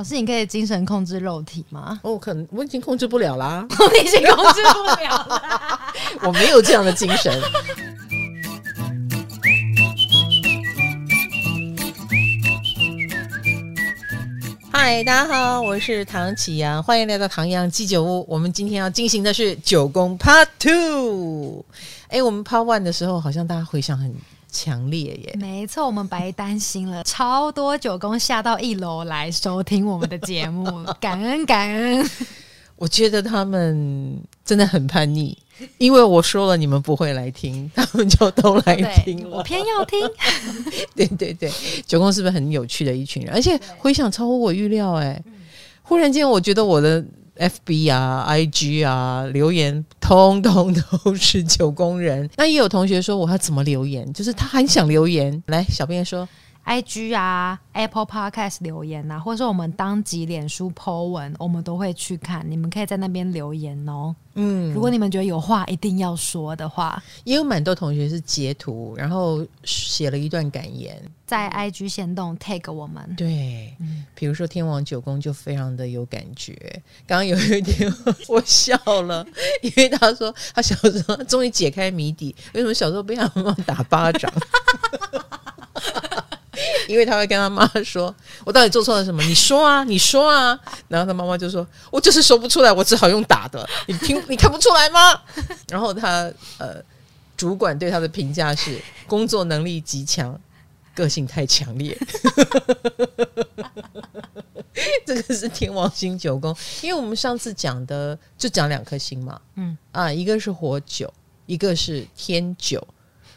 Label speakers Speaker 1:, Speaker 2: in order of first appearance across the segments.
Speaker 1: 老师，你可以精神控制肉体吗？
Speaker 2: 哦，可能我已经控制不了啦，
Speaker 1: 我已经控制不了了，
Speaker 2: 我没有这样的精神。嗨，大家好，我是唐启阳，欢迎来到唐阳鸡酒屋。我们今天要进行的是九宫 Part Two。哎，我们 Part One 的时候，好像大家回想很强烈耶，
Speaker 1: 没错，我们白担心了，超多九宫下到一楼来收听我们的节目，感恩感恩。
Speaker 2: 我觉得他们真的很叛逆，因为我说了你们不会来听，他们就都来听了，
Speaker 1: 我偏要听。
Speaker 2: 对对对，九宫是不是很有趣的一群人？而且回想超乎我预料，哎，忽然间我觉得我的。F B 啊，I G 啊，留言通通都是九宫人。那也有同学说，我要怎么留言？就是他很想留言。来，小编说。
Speaker 1: IG 啊，Apple Podcast 留言呐、啊，或者说我们当集脸书 po 文，我们都会去看。你们可以在那边留言哦。嗯，如果你们觉得有话一定要说的话，
Speaker 2: 也有蛮多同学是截图，然后写了一段感言，
Speaker 1: 在 IG 先动 tag 我们。
Speaker 2: 对，嗯，比如说天王九宫就非常的有感觉。刚刚有一点 我笑了，因为他说他小时候终于解开谜底，为什么小时候被他妈妈打巴掌？因为他会跟他妈妈说：“我到底做错了什么？你说啊，你说啊。”然后他妈妈就说：“我就是说不出来，我只好用打的。你听，你看不出来吗？”然后他呃，主管对他的评价是：工作能力极强，个性太强烈。这个是天王星九宫，因为我们上次讲的就讲两颗星嘛，嗯啊，一个是火九，一个是天九。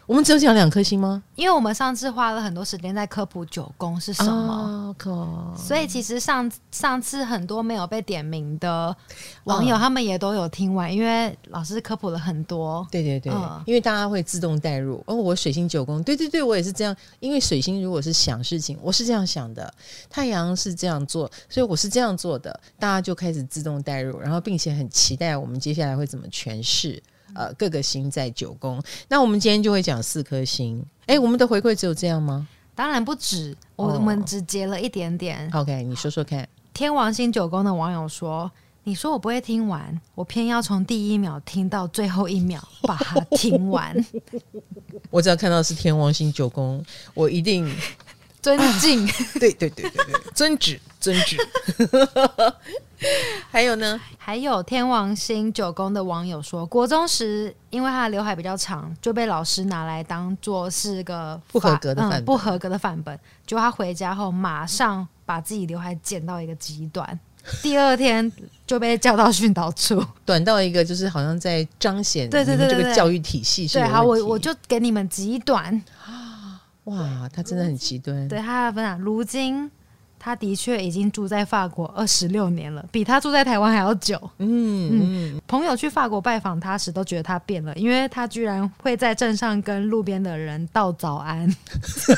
Speaker 2: 我们只有讲两颗星吗？
Speaker 1: 因为我们上次花了很多时间在科普九宫是什么，oh, 所以其实上上次很多没有被点名的网友，他们也都有听完，因为老师科普了很多。
Speaker 2: 对对对，嗯、因为大家会自动带入。哦，我水星九宫，对对对，我也是这样。因为水星如果是想事情，我是这样想的；太阳是这样做，所以我是这样做的。大家就开始自动带入，然后并且很期待我们接下来会怎么诠释。呃，各个星在九宫，那我们今天就会讲四颗星。哎，我们的回馈只有这样吗？
Speaker 1: 当然不止，我们只截了一点点。
Speaker 2: Oh. OK，你说说看。
Speaker 1: 天王星九宫的网友说：“你说我不会听完，我偏要从第一秒听到最后一秒，把它听完。
Speaker 2: 我只要看到是天王星九宫，我一定
Speaker 1: 尊敬。
Speaker 2: 对对对对对，尊旨尊旨。还有呢？
Speaker 1: 还有天王星九宫的网友说，国中时因为他的刘海比较长，就被老师拿来当做是个
Speaker 2: 不合格的范
Speaker 1: 不合格的范本。就他回家后，马上把自己刘海剪到一个极短，第二天就被叫到训导处，
Speaker 2: 短到一个就是好像在彰显对对对这个教育体系是。
Speaker 1: 对，好，我我就给你们极短。
Speaker 2: 哇，他真的很极端。
Speaker 1: 对，他要分享，如今。他的确已经住在法国二十六年了，比他住在台湾还要久。嗯嗯，朋友去法国拜访他时都觉得他变了，因为他居然会在镇上跟路边的人道早安。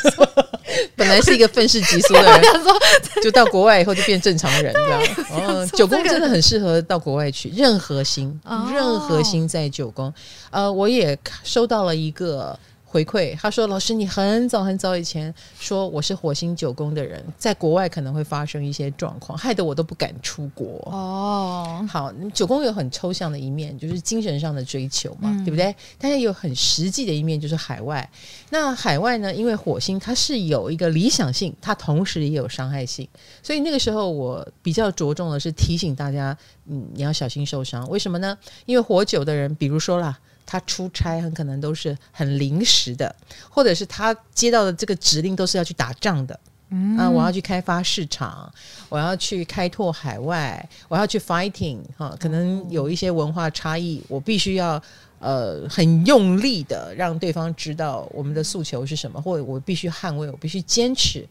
Speaker 2: 本来是一个愤世嫉俗的人，就到国外以后就变正常人，这样。哦，九宫真的很适合到国外去，任何星，任何星在九宫。呃，我也收到了一个。回馈，他说：“老师，你很早很早以前说我是火星九宫的人，在国外可能会发生一些状况，害得我都不敢出国。”哦，好，九宫有很抽象的一面，就是精神上的追求嘛，嗯、对不对？但是有很实际的一面，就是海外。那海外呢？因为火星它是有一个理想性，它同时也有伤害性，所以那个时候我比较着重的是提醒大家，嗯，你要小心受伤。为什么呢？因为火九的人，比如说啦。他出差很可能都是很临时的，或者是他接到的这个指令都是要去打仗的。嗯啊，我要去开发市场，我要去开拓海外，我要去 fighting 哈，可能有一些文化差异，我必须要呃很用力的让对方知道我们的诉求是什么，或者我必须捍卫，我必须坚持，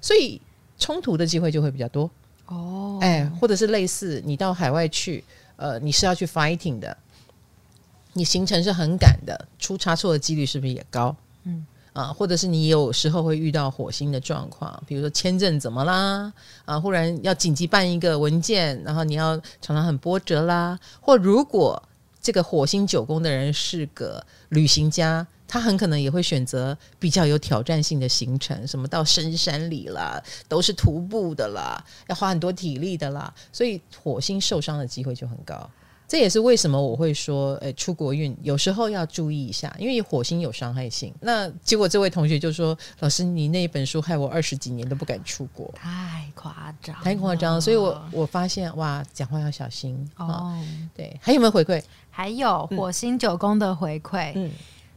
Speaker 2: 所以冲突的机会就会比较多。哦，哎，或者是类似你到海外去，呃，你是要去 fighting 的。你行程是很赶的，出差错的几率是不是也高？嗯啊，或者是你有时候会遇到火星的状况，比如说签证怎么啦？啊，忽然要紧急办一个文件，然后你要常常很波折啦。或如果这个火星九宫的人是个旅行家，他很可能也会选择比较有挑战性的行程，什么到深山里啦，都是徒步的啦，要花很多体力的啦，所以火星受伤的机会就很高。这也是为什么我会说，诶，出国运有时候要注意一下，因为火星有伤害性。那结果这位同学就说：“老师，你那一本书害我二十几年都不敢出国，
Speaker 1: 太夸张，
Speaker 2: 太夸张。”所以我我发现，哇，讲话要小心哦。对，还有没有回馈？
Speaker 1: 还有火星九宫的回馈。嗯。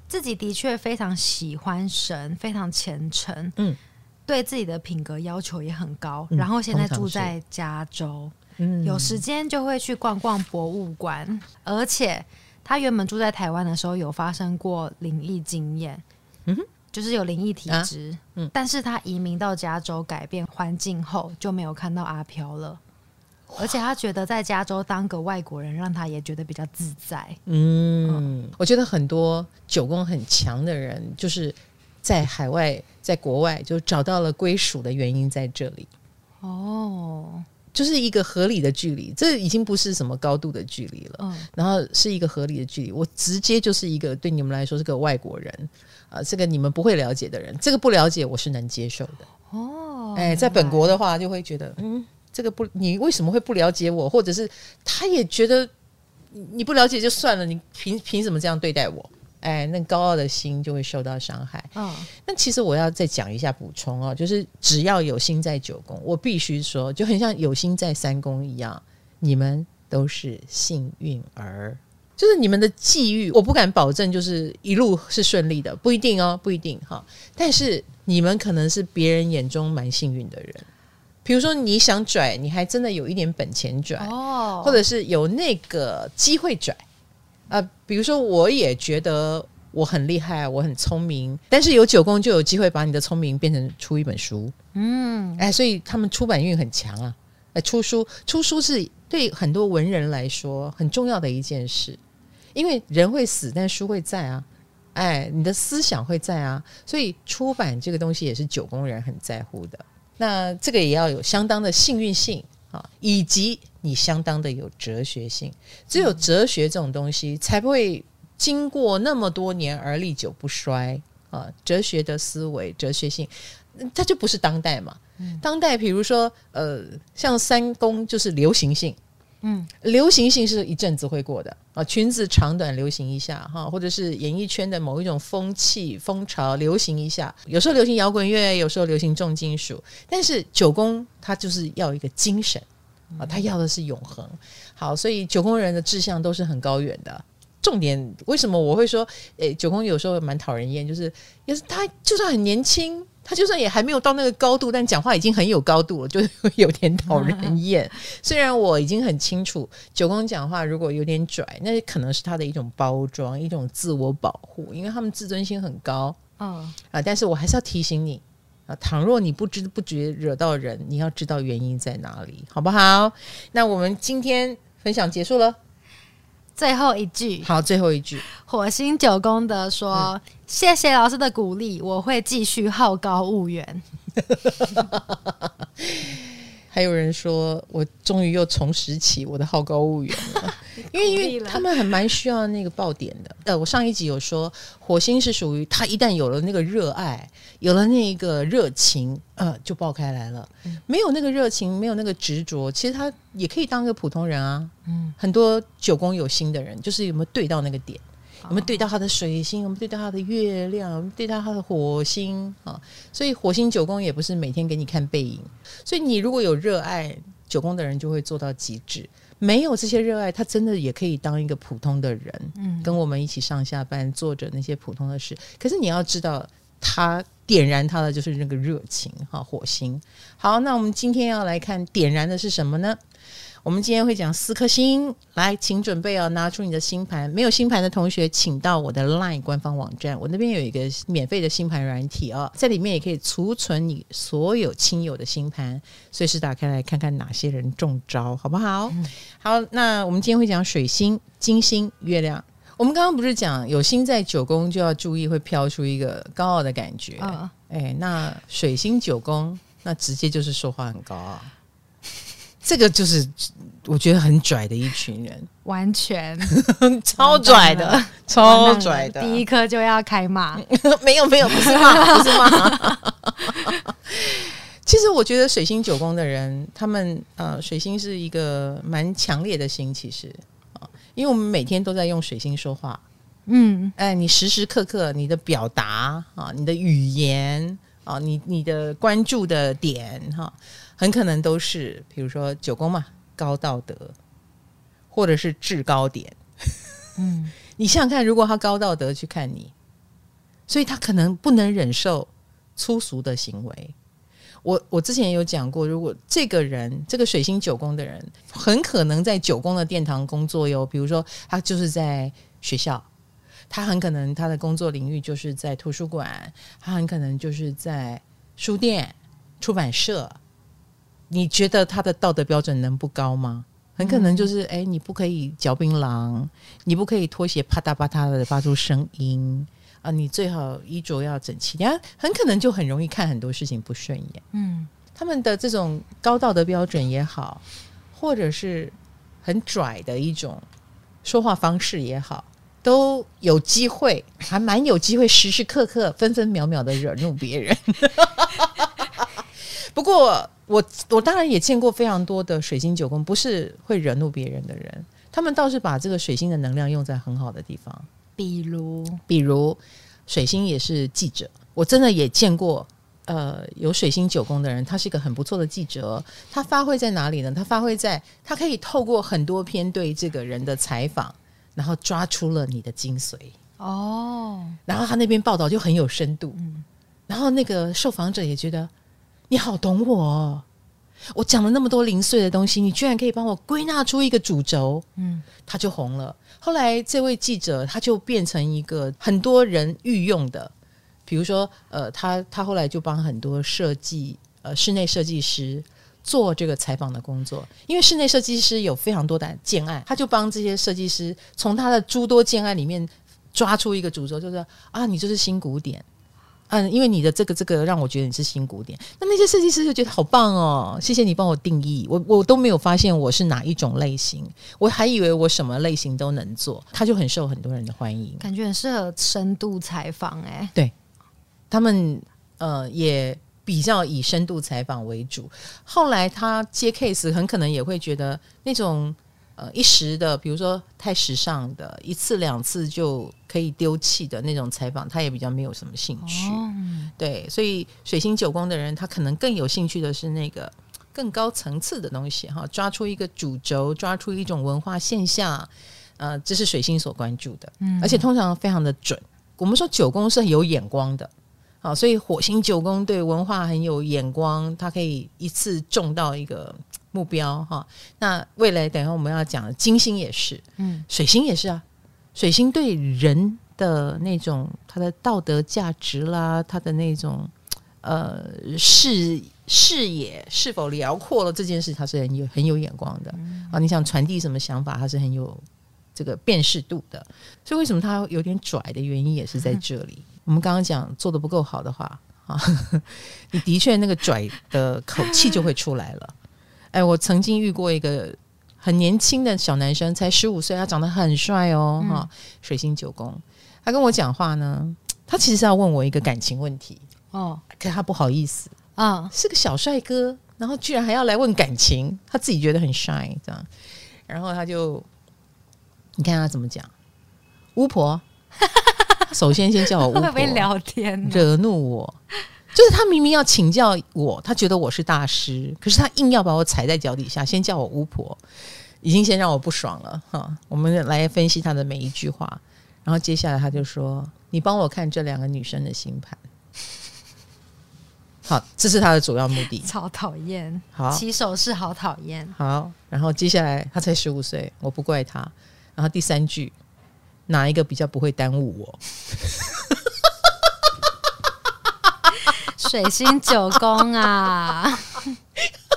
Speaker 1: 自己的确非常喜欢神，非常虔诚，嗯，对自己的品格要求也很高。嗯、然后现在住在加州，嗯，有时间就会去逛逛博物馆。而且他原本住在台湾的时候，有发生过灵异经验，嗯哼，就是有灵异体质，啊，嗯，但是他移民到加州，改变环境后，就没有看到阿飘了。而且他觉得在加州当个外国人，让他也觉得比较自在。
Speaker 2: 嗯，嗯，我觉得很多九宫很强的人，就是在海外、在国外就找到了归属的原因在这里。哦，就是一个合理的距离，这已经不是什么高度的距离了。嗯，然后是一个合理的距离，我直接就是一个对你们来说是个外国人啊，这个你们不会了解的人，这个不了解我是能接受的。哦，哎，在本国的话就会觉得嗯。这个不，你为什么会不了解我？或者是他也觉得你不了解就算了，你凭凭什么这样对待我？哎，那高傲的心就会受到伤害。嗯、哦，那其实我要再讲一下补充哦，就是只要有心在九宫，我必须说，就很像有心在三宫一样，你们都是幸运儿，就是你们的际遇，我不敢保证就是一路是顺利的，不一定哦，不一定哈。但是你们可能是别人眼中蛮幸运的人。比如说你想拽，你还真的有一点本钱拽哦，或者是有那个机会拽啊、呃。比如说，我也觉得我很厉害，我很聪明，但是有九宫就有机会把你的聪明变成出一本书。嗯，哎，所以他们出版运很强啊。哎，出书出书是对很多文人来说很重要的一件事，因为人会死，但书会在啊。哎，你的思想会在啊，所以出版这个东西也是九宫人很在乎的。那这个也要有相当的幸运性啊，以及你相当的有哲学性。只有哲学这种东西，才不会经过那么多年而历久不衰啊。哲学的思维、哲学性，它就不是当代嘛。当代，比如说，呃，像三公就是流行性。嗯，流行性是一阵子会过的啊，裙子长短流行一下哈，或者是演艺圈的某一种风气风潮流行一下，有时候流行摇滚乐，有时候流行重金属，但是九宫它就是要一个精神啊，它要的是永恒。好，所以九宫人的志向都是很高远的。重点为什么我会说，诶，九宫有时候蛮讨人厌，就是也是他就算很年轻。他就算也还没有到那个高度，但讲话已经很有高度了，就有点讨人厌。虽然我已经很清楚，九宫讲话如果有点拽，那可能是他的一种包装，一种自我保护，因为他们自尊心很高。嗯啊，但是我还是要提醒你啊，倘若你不知不觉惹到人，你要知道原因在哪里，好不好？那我们今天分享结束了。
Speaker 1: 最后一句，
Speaker 2: 好，最后一句。
Speaker 1: 火星九宫德说：“嗯、谢谢老师的鼓励，我会继续好高骛远。”
Speaker 2: 还有人说：“我终于又重拾起我的好高骛远了。”因为因为他们还蛮需要那个爆点的。呃，我上一集有说，火星是属于他一旦有了那个热爱，有了那个热情，呃，就爆开来了。嗯、没有那个热情，没有那个执着，其实他也可以当个普通人啊。嗯，很多九宫有星的人，就是有没有对到那个点。我们对到他的水星，我们对到他的月亮，我们对到他的火星啊，所以火星九宫也不是每天给你看背影。所以你如果有热爱九宫的人，就会做到极致；没有这些热爱，他真的也可以当一个普通的人，嗯，跟我们一起上下班，做着那些普通的事。可是你要知道，他点燃他的就是那个热情哈，火星。好，那我们今天要来看点燃的是什么呢？我们今天会讲四颗星，来，请准备哦，拿出你的星盘。没有星盘的同学，请到我的 LINE 官方网站，我那边有一个免费的星盘软体哦，在里面也可以储存你所有亲友的星盘，随时打开来看看哪些人中招，好不好？嗯、好，那我们今天会讲水星、金星、月亮。我们刚刚不是讲有星在九宫就要注意，会飘出一个高傲的感觉。哦、哎，那水星九宫，那直接就是说话很高傲。这个就是我觉得很拽的一群人，
Speaker 1: 完全。
Speaker 2: 超拽的，超拽的，
Speaker 1: 第一颗就要开骂，
Speaker 2: 没有没有，不是骂，不是骂。其实我觉得水星九宫的人，他们呃，水星是一个蛮强烈的星，其实。啊，因为我们每天都在用水星说话，嗯，哎，你时时刻刻你的表达啊，你的语言啊，你你的关注的点哈，很可能都是比如说九宫嘛。高道德，或者是制高点，嗯，你想想看，如果他高道德去看你，所以他可能不能忍受粗俗的行为。我我之前有讲过，如果这个人这个水星九宫的人，很可能在九宫的殿堂工作哟。比如说，他就是在学校，他很可能他的工作领域就是在图书馆，他很可能就是在书店、出版社。你觉得他的道德标准能不高吗？很可能就是，哎、嗯，你不可以嚼槟榔，你不可以拖鞋啪嗒啪嗒的发出声音啊！你最好衣着要整齐。你看，很可能就很容易看很多事情不顺眼。嗯，他们的这种高道德标准也好，或者是很拽的一种说话方式也好，都有机会，还蛮有机会，时时刻刻、分分秒秒的惹怒别人。不过。我我当然也见过非常多的水星九宫，不是会惹怒别人的人，他们倒是把这个水星的能量用在很好的地方。
Speaker 1: 比如，
Speaker 2: 比如水星也是记者，我真的也见过，呃，有水星九宫的人，他是一个很不错的记者。他发挥在哪里呢？他发挥在他可以透过很多篇对这个人的采访，然后抓出了你的精髓。哦，然后他那边报道就很有深度，嗯，然后那个受访者也觉得。你好懂我哦，我讲了那么多零碎的东西，你居然可以帮我归纳出一个主轴，嗯，他就红了。后来这位记者他就变成一个很多人御用的，比如说，呃，他他后来就帮很多设计呃室内设计师做这个采访的工作，因为室内设计师有非常多的建案，他就帮这些设计师从他的诸多建案里面抓出一个主轴，就是啊，你就是新古典。嗯，因为你的这个这个让我觉得你是新古典，那那些设计师就觉得好棒哦，谢谢你帮我定义，我我都没有发现我是哪一种类型，我还以为我什么类型都能做，他就很受很多人的欢迎，
Speaker 1: 感觉很适合深度采访哎，
Speaker 2: 对，他们呃也比较以深度采访为主，后来他接 case 很可能也会觉得那种。呃，一时的，比如说太时尚的，一次两次就可以丢弃的那种采访，他也比较没有什么兴趣。哦、对，所以水星九宫的人，他可能更有兴趣的是那个更高层次的东西，哈，抓出一个主轴，抓出一种文化现象，呃，这是水星所关注的，嗯，而且通常非常的准。我们说九宫是很有眼光的，好，所以火星九宫对文化很有眼光，它可以一次中到一个。目标哈，那未来等一下我们要讲的金星也是，嗯，水星也是啊。水星对人的那种他的道德价值啦，他的那种呃视视野是否辽阔了这件事，他是很有很有眼光的啊。你想传递什么想法，他是很有这个辨识度的。所以为什么他有点拽的原因也是在这里。我们刚刚讲做的不够好的话啊，你的确那个拽的口气就会出来了。哎，我曾经遇过一个很年轻的小男生，才十五岁，他长得很帅哦，哈、嗯，水星九宫。他跟我讲话呢，他其实是要问我一个感情问题哦，可是他不好意思啊，哦、是个小帅哥，然后居然还要来问感情，他自己觉得很 shy 这样，然后他就，你看他怎么讲，巫婆，首先先叫我巫婆，会不会聊天，惹怒我。就是他明明要请教我，他觉得我是大师，可是他硬要把我踩在脚底下，先叫我巫婆，已经先让我不爽了哈。我们来分析他的每一句话，然后接下来他就说：“你帮我看这两个女生的星盘。”好，这是他的主要目的。
Speaker 1: 超讨厌，
Speaker 2: 好，
Speaker 1: 起手式好讨厌。
Speaker 2: 好，然后接下来他才十五岁，我不怪他。然后第三句，哪一个比较不会耽误我？
Speaker 1: 水星九宫啊，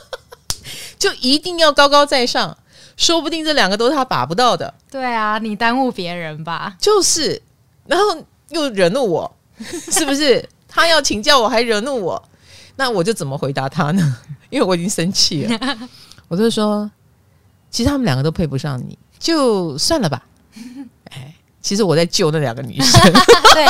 Speaker 2: 就一定要高高在上，说不定这两个都是他把不到的。
Speaker 1: 对啊，你耽误别人吧？
Speaker 2: 就是，然后又惹怒我，是不是？他要请教我还惹怒我，那我就怎么回答他呢？因为我已经生气了，我就说，其实他们两个都配不上你，就算了吧。哎，其实我在救那两个女生，对，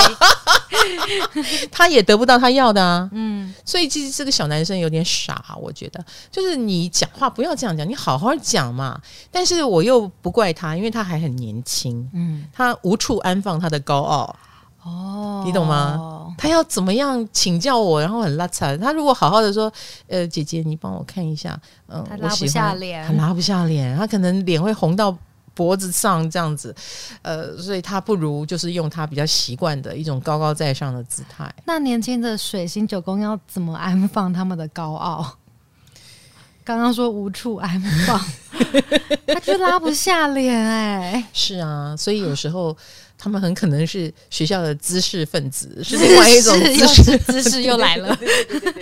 Speaker 2: 他也得不到他要的啊。嗯，所以其实这个小男生有点傻，我觉得，就是你讲话不要这样讲，你好好讲嘛。但是我又不怪他，因为他还很年轻，嗯，他无处安放他的高傲。哦，你懂吗？他要怎么样请教我，然后很拉扯。他如果好好的说，呃，姐姐，你帮我看一下，嗯，
Speaker 1: 他拉不下脸，
Speaker 2: 他拉不下脸，他可能脸会红到脖子上这样子，呃，所以他不如就是用他比较习惯的一种高高在上的姿态。
Speaker 1: 那年轻的水星九宫要怎么安放他们的高傲？刚刚说无处安放，他就拉不下脸哎、欸。
Speaker 2: 是啊，所以有时候。他们很可能是学校的知识分子，是另外一种知识，
Speaker 1: 知识又来了。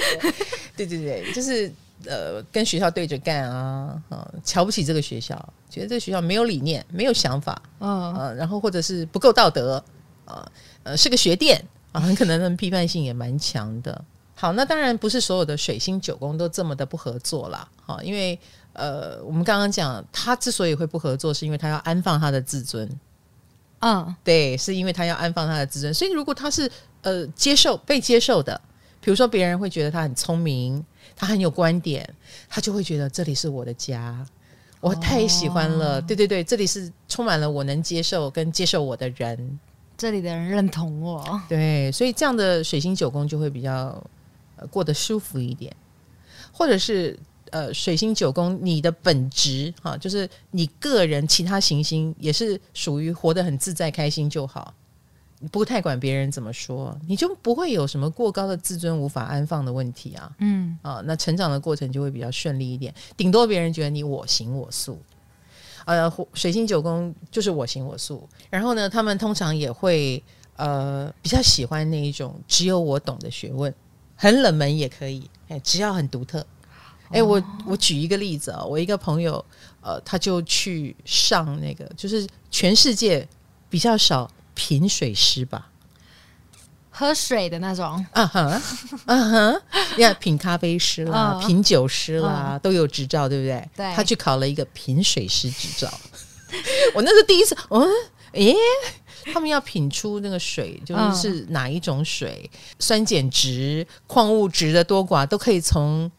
Speaker 2: 对对对，就是呃，跟学校对着干啊，啊，瞧不起这个学校，觉得这个学校没有理念，没有想法，嗯、啊，然后或者是不够道德，啊，呃，是个学店啊，很可能他们批判性也蛮强的。好，那当然不是所有的水星九宫都这么的不合作啦，哈，因为呃，我们刚刚讲他之所以会不合作，是因为他要安放他的自尊。嗯，对，是因为他要安放他的自尊，所以如果他是呃接受被接受的，比如说别人会觉得他很聪明，他很有观点，他就会觉得这里是我的家，我太喜欢了。哦、对对对，这里是充满了我能接受跟接受我的人，
Speaker 1: 这里的人认同我。
Speaker 2: 对，所以这样的水星九宫就会比较、呃、过得舒服一点，或者是。呃，水星九宫，你的本职哈、啊，就是你个人，其他行星也是属于活得很自在、开心就好，你不太管别人怎么说，你就不会有什么过高的自尊无法安放的问题啊。嗯，啊，那成长的过程就会比较顺利一点。顶多别人觉得你我行我素，呃，水星九宫就是我行我素。然后呢，他们通常也会呃比较喜欢那一种只有我懂的学问，很冷门也可以，哎，只要很独特。哎，我我举一个例子啊，我一个朋友，呃，他就去上那个，就是全世界比较少品水师吧，
Speaker 1: 喝水的那种，
Speaker 2: 啊哈，啊哈，要品咖啡师啦，品酒师啦，都有执照，对不对？
Speaker 1: 对，
Speaker 2: 他去考了一个品水师执照。我那是第一次，嗯，诶，他们要品出那个水，就是是哪一种水，酸碱值、矿物质的多寡都可以从。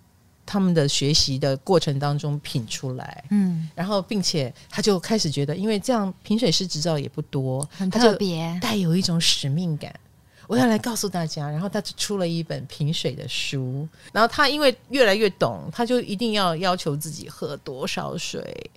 Speaker 2: 他们的学习的过程当中品出来，嗯，然后并且他就开始觉得，因为这样评水师执照也不多，
Speaker 1: 很特别，
Speaker 2: 带有一种使命感。我要来告诉大家，然后他就出了一本品水的书。然后他因为越来越懂，他就一定要要求自己喝多少水。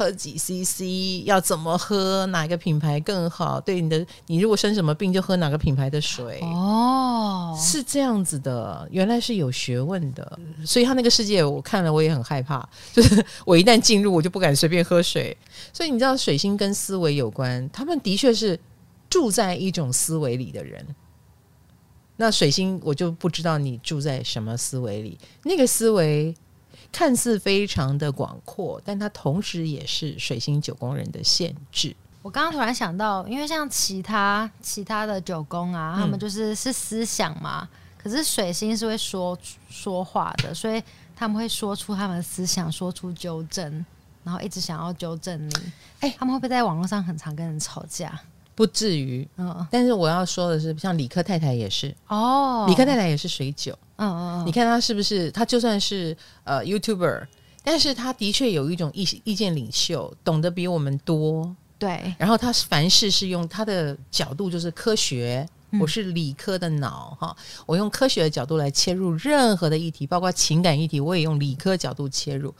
Speaker 2: 喝几 CC，要怎么喝？哪个品牌更好？对你的，你如果生什么病，就喝哪个品牌的水。哦，是这样子的，原来是有学问的。所以他那个世界，我看了我也很害怕。就是我一旦进入，我就不敢随便喝水。所以你知道，水星跟思维有关，他们的确是住在一种思维里的人。那水星，我就不知道你住在什么思维里，那个思维。看似非常的广阔，但它同时也是水星九宫人的限制。
Speaker 1: 我刚刚突然想到，因为像其他其他的九宫啊，嗯、他们就是是思想嘛，可是水星是会说说话的，所以他们会说出他们的思想，说出纠正，然后一直想要纠正你。哎、欸，他们会不会在网络上很常跟人吵架？
Speaker 2: 不至于，嗯，但是我要说的是，像理科太太也是哦，理科太太也是水九，嗯嗯，你看他是不是？他就算是呃 YouTuber，但是他的确有一种意意见领袖，懂得比我们多，
Speaker 1: 对。
Speaker 2: 然后他凡事是用他的角度，就是科学。我是理科的脑哈，我用科学的角度来切入任何的议题，包括情感议题，我也用理科角度切入。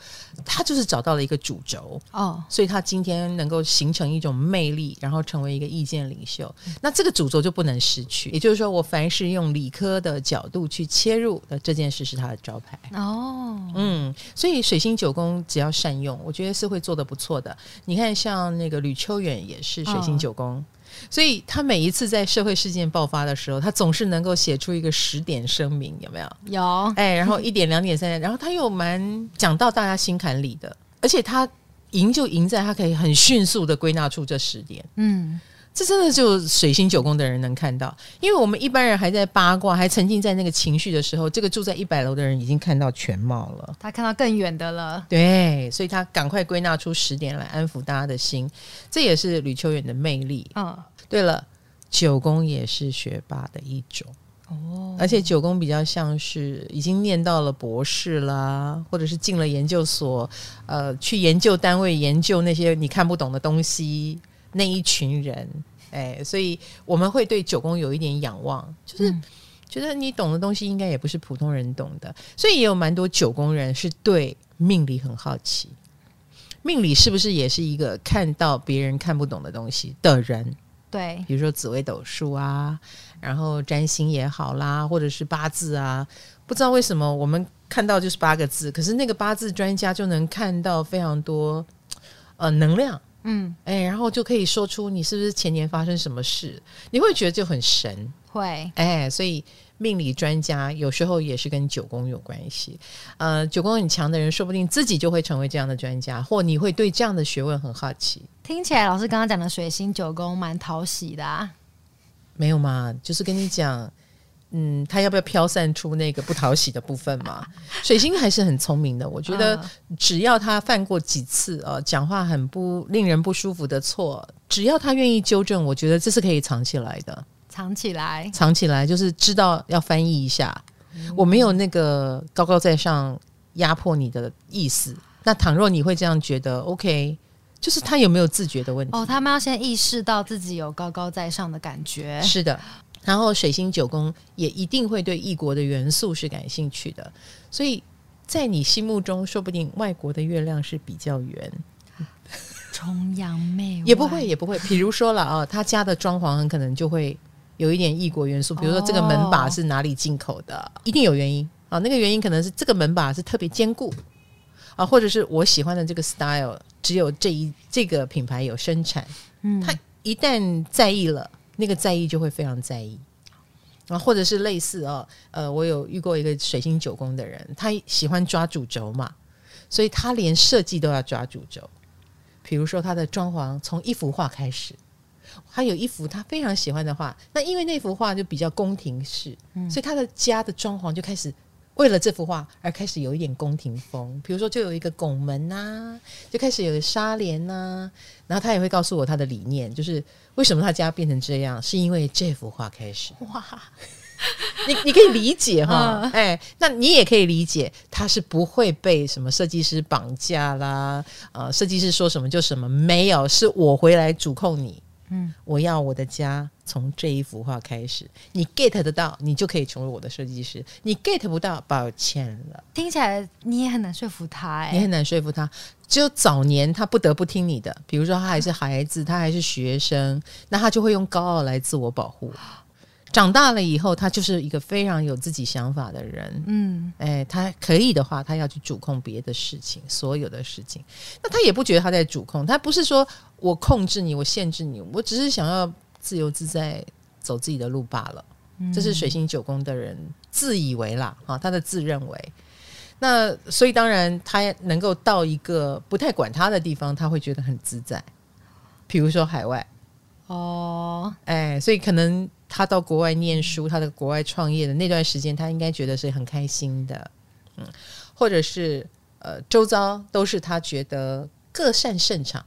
Speaker 2: 他就是找到了一个主轴哦，所以他今天能够形成一种魅力，然后成为一个意见领袖。那这个主轴就不能失去，也就是说，我凡是用理科的角度去切入的这件事是他的招牌哦。嗯，所以水星九宫只要善用，我觉得是会做得不错的。你看，像那个吕秋远也是水星九宫。哦所以他每一次在社会事件爆发的时候，他总是能够写出一个十点声明，有没有？
Speaker 1: 有。
Speaker 2: 哎，然后一点、两点、三点，然后他又蛮讲到大家心坎里的，而且他赢就赢在他可以很迅速的归纳出这十点。嗯，这真的就水星九宫的人能看到，因为我们一般人还在八卦，还沉浸在那个情绪的时候，这个住在一百楼的人已经看到全貌了，
Speaker 1: 他看到更远的了。
Speaker 2: 对，所以他赶快归纳出十点来安抚大家的心，这也是吕秋远的魅力。嗯，对了，九宫也是学霸的一种哦，而且九宫比较像是已经念到了博士啦，或者是进了研究所，呃，去研究单位研究那些你看不懂的东西。那一群人，哎，所以我们会对九宫有一点仰望，就是觉得你懂的东西应该也不是普通人懂的，所以也有蛮多九宫人是对命理很好奇，命理是不是也是一个看到别人看不懂的东西的人？
Speaker 1: 对，
Speaker 2: 比如说紫微斗数啊，然后占星也好啦，或者是八字啊，不知道为什么我们看到就是八个字，可是那个八字专家就能看到非常多呃能量。嗯，哎，然后就可以说出你是不是前年发生什么事，你会觉得就很神，
Speaker 1: 会，
Speaker 2: 哎，所以命理专家有时候也是跟九宫有关系，呃，九宫很强的人，说不定自己就会成为这样的专家，或你会对这样的学问很好奇。
Speaker 1: 听起来老师刚刚讲的水星九宫蛮讨喜的啊，
Speaker 2: 没有嘛，就是跟你讲。嗯，他要不要飘散出那个不讨喜的部分嘛？水星还是很聪明的，我觉得只要他犯过几次呃，讲话很不令人不舒服的错，只要他愿意纠正，我觉得这是可以藏起来的。
Speaker 1: 藏起来，
Speaker 2: 藏起来，就是知道要翻译一下。嗯、我没有那个高高在上压迫你的意思。那倘若你会这样觉得，OK，就是他有没有自觉的问题？
Speaker 1: 哦，他们要先意识到自己有高高在上的感觉。
Speaker 2: 是的。然后水星九宫也一定会对异国的元素是感兴趣的，所以在你心目中，说不定外国的月亮是比较圆，
Speaker 1: 崇洋媚外
Speaker 2: 也不会也不会。比如说了啊，他家的装潢很可能就会有一点异国元素，比如说这个门把是哪里进口的，哦、一定有原因啊。那个原因可能是这个门把是特别坚固啊，或者是我喜欢的这个 style 只有这一这个品牌有生产。嗯，他一旦在意了。那个在意就会非常在意啊，或者是类似哦，呃，我有遇过一个水星九宫的人，他喜欢抓主轴嘛，所以他连设计都要抓主轴。比如说他的装潢从一幅画开始，他有一幅他非常喜欢的画，那因为那幅画就比较宫廷式，所以他的家的装潢就开始。为了这幅画而开始有一点宫廷风，比如说就有一个拱门呐、啊，就开始有个纱帘呐、啊，然后他也会告诉我他的理念，就是为什么他家变成这样，是因为这幅画开始。哇，你你可以理解哈，嗯、哎，那你也可以理解，他是不会被什么设计师绑架啦，呃，设计师说什么就什么，没有，是我回来主控你。嗯，我要我的家从这一幅画开始，你 get 得到，你就可以成为我的设计师；你 get 不到，抱歉了。
Speaker 1: 听起来你也很难说服他，哎，
Speaker 2: 你很难说服他。只有早年他不得不听你的，比如说他还是孩子，他还是学生，那他就会用高傲来自我保护。长大了以后，他就是一个非常有自己想法的人。嗯，哎，他可以的话，他要去主控别的事情，所有的事情。那他也不觉得他在主控，他不是说我控制你，我限制你，我只是想要自由自在走自己的路罢了。嗯，这是水星九宫的人自以为啦，啊，他的自认为。那所以当然，他能够到一个不太管他的地方，他会觉得很自在。比如说海外。哦，哎，所以可能。他到国外念书，他的国外创业的那段时间，他应该觉得是很开心的，嗯，或者是呃，周遭都是他觉得各擅胜场，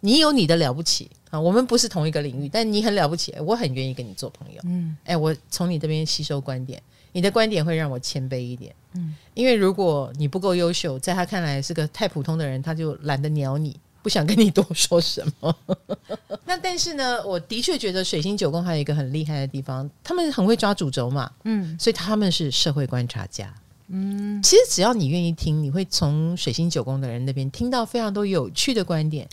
Speaker 2: 你有你的了不起啊，我们不是同一个领域，但你很了不起，我很愿意跟你做朋友，嗯，哎，我从你这边吸收观点，你的观点会让我谦卑一点，嗯，因为如果你不够优秀，在他看来是个太普通的人，他就懒得鸟你。不想跟你多说什么。那但是呢，我的确觉得水星九宫还有一个很厉害的地方，他们很会抓主轴嘛，嗯，所以他们是社会观察家，嗯，其实只要你愿意听，你会从水星九宫的人那边听到非常多有趣的观点。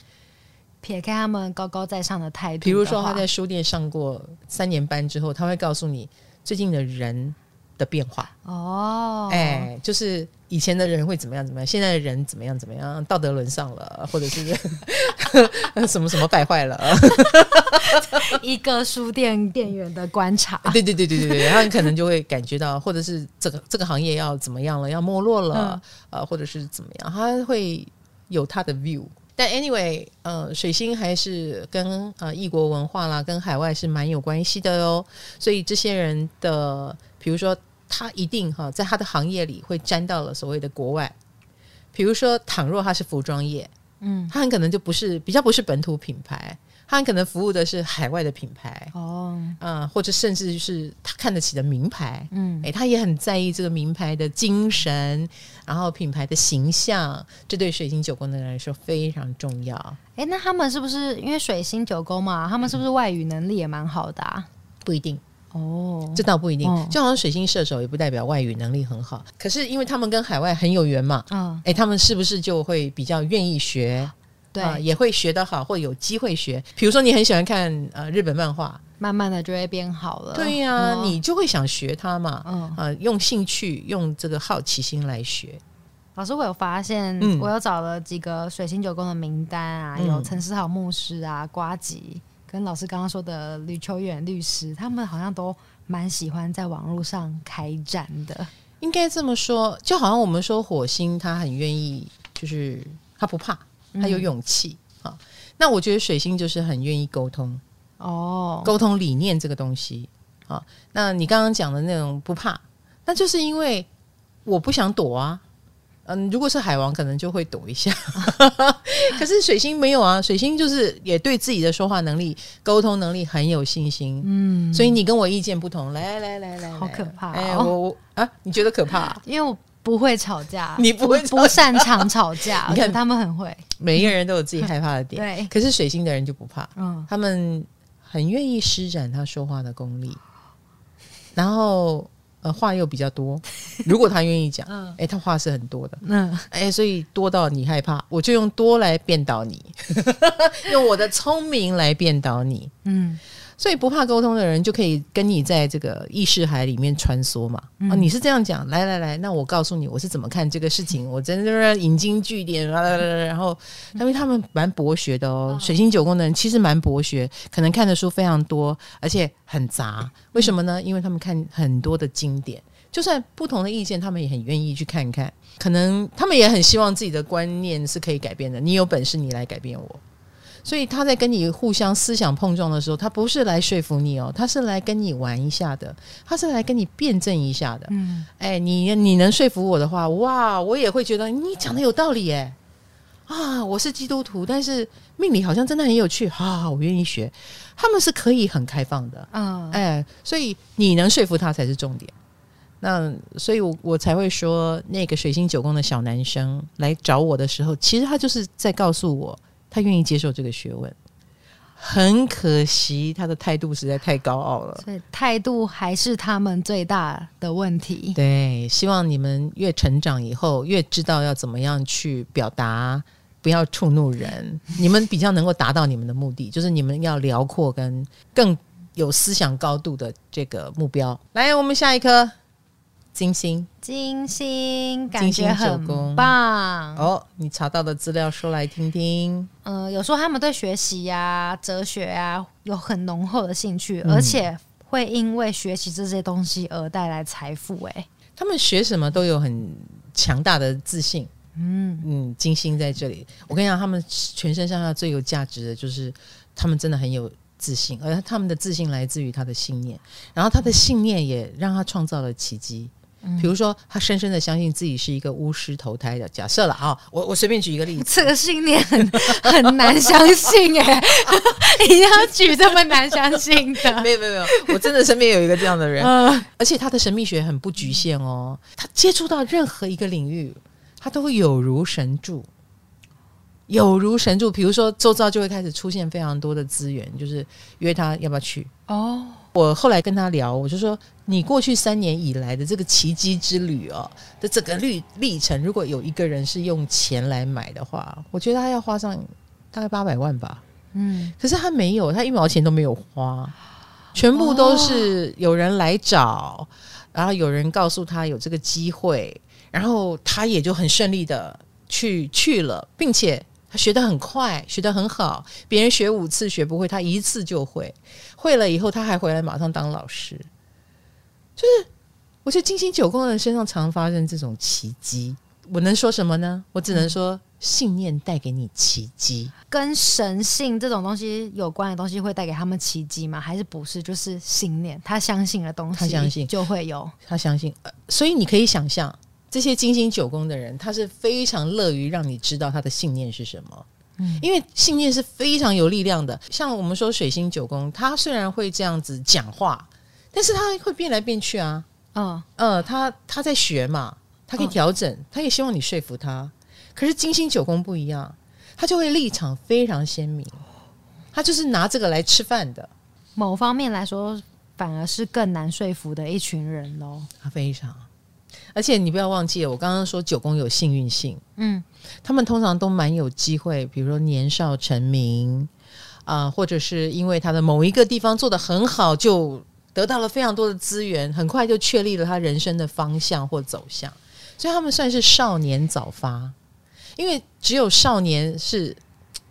Speaker 1: 撇开他们高高在上的态度，
Speaker 2: 比如说他在书店上过三年班之后，他会告诉你最近的人的变化。哦，哎，就是以前的人会怎么样怎么样，现在的人怎么样怎么样，道德沦丧了，或者是 什么什么败坏了，
Speaker 1: 一个书店店员的观察，
Speaker 2: 对对对对对对，他可能就会感觉到，或者是这个这个行业要怎么样了，要没落了，呃，或者是怎么样，他会有他的 view。但 anyway，呃，水星还是跟呃异国文化啦，跟海外是蛮有关系的哦。所以这些人的，比如说他一定哈，在他的行业里会沾到了所谓的国外。比如说，倘若他是服装业，嗯，他很可能就不是比较不是本土品牌。他很可能服务的是海外的品牌哦，嗯，或者甚至是他看得起的名牌，嗯，诶，他也很在意这个名牌的精神，然后品牌的形象，这对水星九宫的人来说非常重要。
Speaker 1: 诶，那他们是不是因为水星九宫嘛？他们是不是外语能力也蛮好的啊？
Speaker 2: 不一定哦，这倒不一定。哦，就好像水星射手也不代表外语能力很好，可是因为他们跟海外很有缘嘛，嗯，诶，他们是不是就会比较愿意学？对、呃，也会学得好，或有机会学。比如说，你很喜欢看呃日本漫画，
Speaker 1: 慢慢的就会变好了。
Speaker 2: 对呀、啊，嗯、你就会想学它嘛。嗯，呃，用兴趣，用这个好奇心来学。
Speaker 1: 老师，我有发现，嗯、我有找了几个水星九宫的名单啊，嗯、有陈思豪牧师啊、瓜吉，跟老师刚刚说的吕秋远律师，他们好像都蛮喜欢在网络上开战的。
Speaker 2: 应该这么说，就好像我们说火星，他很愿意，就是他不怕。他有勇气啊、那我觉得水星就是很愿意沟通哦，沟通理念这个东西啊、哦。那你刚刚讲的那种不怕，那就是因为我不想躲啊。嗯，如果是海王，可能就会躲一下。可是水星没有啊，水星就是也对自己的说话能力、沟通能力很有信心。嗯，所以你跟我意见不同，来来来来，
Speaker 1: 好可怕、哦！
Speaker 2: 哎，我我啊，你觉得可怕、啊？
Speaker 1: 因为我。不会吵架，
Speaker 2: 你不会
Speaker 1: 不，不擅长吵架。你看他们很会，
Speaker 2: 每一个人都有自己害怕的点。
Speaker 1: 对，
Speaker 2: 可是水星的人就不怕，嗯，他们很愿意施展他说话的功力，然后呃话又比较多。如果他愿意讲，嗯，哎，他话是很多的，嗯，哎，所以多到你害怕，我就用多来变倒你，用我的聪明来变倒你，嗯。所以不怕沟通的人就可以跟你在这个意识海里面穿梭嘛？嗯、哦，你是这样讲，来来来，那我告诉你我是怎么看这个事情，我真的是引经据典然后因为他们蛮博学的哦，水星九宫的人其实蛮博学，可能看的书非常多，而且很杂。为什么呢？因为他们看很多的经典，就算不同的意见，他们也很愿意去看看。可能他们也很希望自己的观念是可以改变的。你有本事，你来改变我。所以他在跟你互相思想碰撞的时候，他不是来说服你哦，他是来跟你玩一下的，他是来跟你辩证一下的。嗯，哎，你你能说服我的话，哇，我也会觉得你讲的有道理耶。啊，我是基督徒，但是命理好像真的很有趣，好我愿意学。他们是可以很开放的，嗯，哎，所以你能说服他才是重点。那所以我，我我才会说，那个水星九宫的小男生来找我的时候，其实他就是在告诉我。他愿意接受这个学问，很可惜他的态度实在太高傲了。
Speaker 1: 所以态度还是他们最大的问题。
Speaker 2: 对，希望你们越成长以后，越知道要怎么样去表达，不要触怒人。你们比较能够达到你们的目的，就是你们要辽阔跟更有思想高度的这个目标。来，我们下一颗。金星，
Speaker 1: 金星，感觉很棒
Speaker 2: 哦！你查到的资料说来听听。
Speaker 1: 呃，有说他们对学习呀、啊、哲学啊有很浓厚的兴趣，嗯、而且会因为学习这些东西而带来财富。哎，
Speaker 2: 他们学什么都有很强大的自信。嗯嗯，金星在这里，我跟你讲，他们全身上下最有价值的就是他们真的很有自信，而他们的自信来自于他的信念，然后他的信念也让他创造了奇迹。比如说，他深深的相信自己是一个巫师投胎的。假设了啊，我我随便举一个例子，
Speaker 1: 这个信念很很难相信哎，你要举这么难相信的？
Speaker 2: 没有没有没有，我真的身边有一个这样的人，嗯、而且他的神秘学很不局限哦，他接触到任何一个领域，他都会有如神助，有如神助。比如说，周遭就会开始出现非常多的资源，就是约他要不要去哦。我后来跟他聊，我就说，你过去三年以来的这个奇迹之旅哦的整个历历程，如果有一个人是用钱来买的话，我觉得他要花上大概八百万吧。嗯，可是他没有，他一毛钱都没有花，全部都是有人来找，然后有人告诉他有这个机会，然后他也就很顺利的去去了，并且。他学得很快，学得很好。别人学五次学不会，他一次就会。会了以后，他还回来马上当老师。就是，我觉得金星九宫的人身上常发生这种奇迹。我能说什么呢？我只能说，信念带给你奇迹。
Speaker 1: 跟神性这种东西有关的东西会带给他们奇迹吗？还是不是？就是信念，他相信的东西，
Speaker 2: 他相信
Speaker 1: 就会有，
Speaker 2: 他相信。呃，所以你可以想象，这些金星九宫的人，他是非常乐于让你知道他的信念是什么。嗯，因为信念是非常有力量的。像我们说水星九宫，他虽然会这样子讲话，但是他会变来变去啊。嗯呃，他他在学嘛。他可以调整，他也希望你说服他。可是金星九宫不一样，他就会立场非常鲜明，他就是拿这个来吃饭的。
Speaker 1: 某方面来说，反而是更难说服的一群人喽。
Speaker 2: 他非常，而且你不要忘记了，我刚刚说九宫有幸运性，嗯，他们通常都蛮有机会，比如说年少成名啊、呃，或者是因为他的某一个地方做得很好，就得到了非常多的资源，很快就确立了他人生的方向或走向。所以他们算是少年早发，因为只有少年是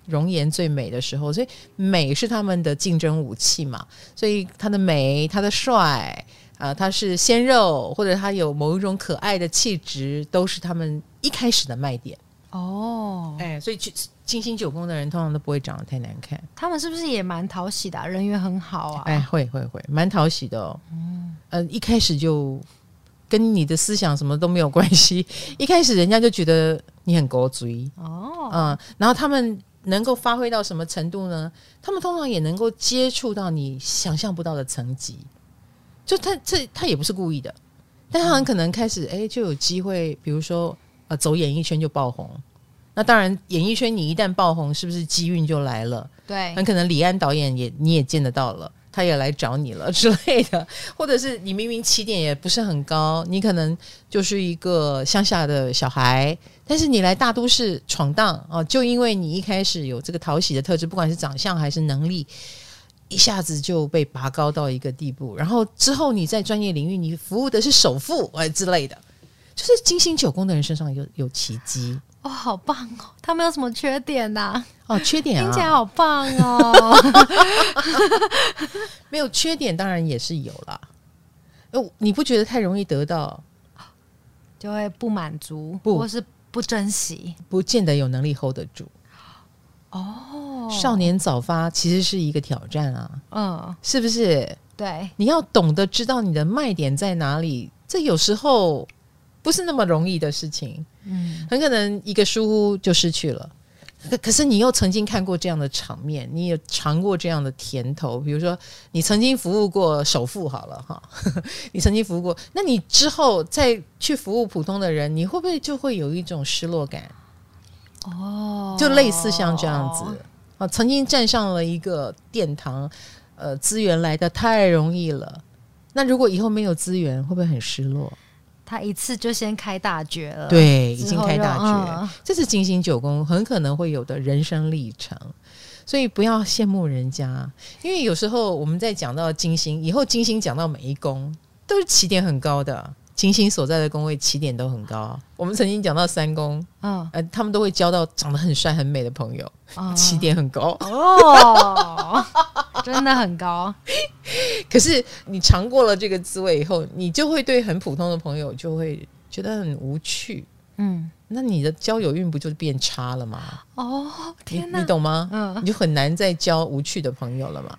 Speaker 2: 容颜最美的时候，所以美是他们的竞争武器嘛。所以他的美、他的帅啊，他是鲜肉，或者他有某一种可爱的气质，都是他们一开始的卖点。哦，哎，所以金星九宫的人通常都不会长得太难看。
Speaker 1: 他们是不是也蛮讨喜的啊？人缘很好啊？
Speaker 2: 哎，会会会，蛮讨喜的哦。嗯，呃，一开始就。跟你的思想什么都没有关系，一开始人家就觉得你很狗嘴哦，嗯，然后他们能够发挥到什么程度呢？他们通常也能够接触到你想象不到的层级，就他这他也不是故意的，但他很可能开始哎就有机会，比如说呃走演艺圈就爆红，那当然演艺圈你一旦爆红，是不是机运就来了？
Speaker 1: 对，
Speaker 2: 很可能李安导演也你也见得到了。他也来找你了之类的，或者是你明明起点也不是很高，你可能就是一个乡下的小孩，但是你来大都市闯荡哦，就因为你一开始有这个讨喜的特质，不管是长相还是能力，一下子就被拔高到一个地步，然后之后你在专业领域你服务的是首富哎之类的，就是金星九宫的人身上有有奇迹。
Speaker 1: 哦，好棒哦！他没有什么缺点呐、啊？
Speaker 2: 哦，缺点啊，
Speaker 1: 听起来好棒哦。
Speaker 2: 没有缺点，当然也是有啦。哦，你不觉得太容易得到，
Speaker 1: 就会不满足，不或是不珍惜，
Speaker 2: 不见得有能力 hold 得住。哦，少年早发其实是一个挑战啊。嗯，是不是？
Speaker 1: 对，
Speaker 2: 你要懂得知道你的卖点在哪里，这有时候不是那么容易的事情。嗯，很可能一个疏忽就失去了。可可是你又曾经看过这样的场面，你也尝过这样的甜头。比如说，你曾经服务过首富，好了哈，你曾经服务过，那你之后再去服务普通的人，你会不会就会有一种失落感？哦，就类似像这样子啊，曾经站上了一个殿堂，呃，资源来的太容易了。那如果以后没有资源，会不会很失落？
Speaker 1: 他一次就先开大绝了，
Speaker 2: 对，已经开大绝，嗯、这是金星九宫很可能会有的人生历程，所以不要羡慕人家，因为有时候我们在讲到金星以后，金星讲到每一宫都是起点很高的。金星所在的宫位起点都很高。我们曾经讲到三宫，嗯，呃，他们都会交到长得很帅很美的朋友，嗯、起点很高
Speaker 1: 哦，真的很高。
Speaker 2: 可是你尝过了这个滋味以后，你就会对很普通的朋友就会觉得很无趣。嗯，那你的交友运不就变差了吗？哦，天哪，你，你懂吗？嗯，你就很难再交无趣的朋友了嘛。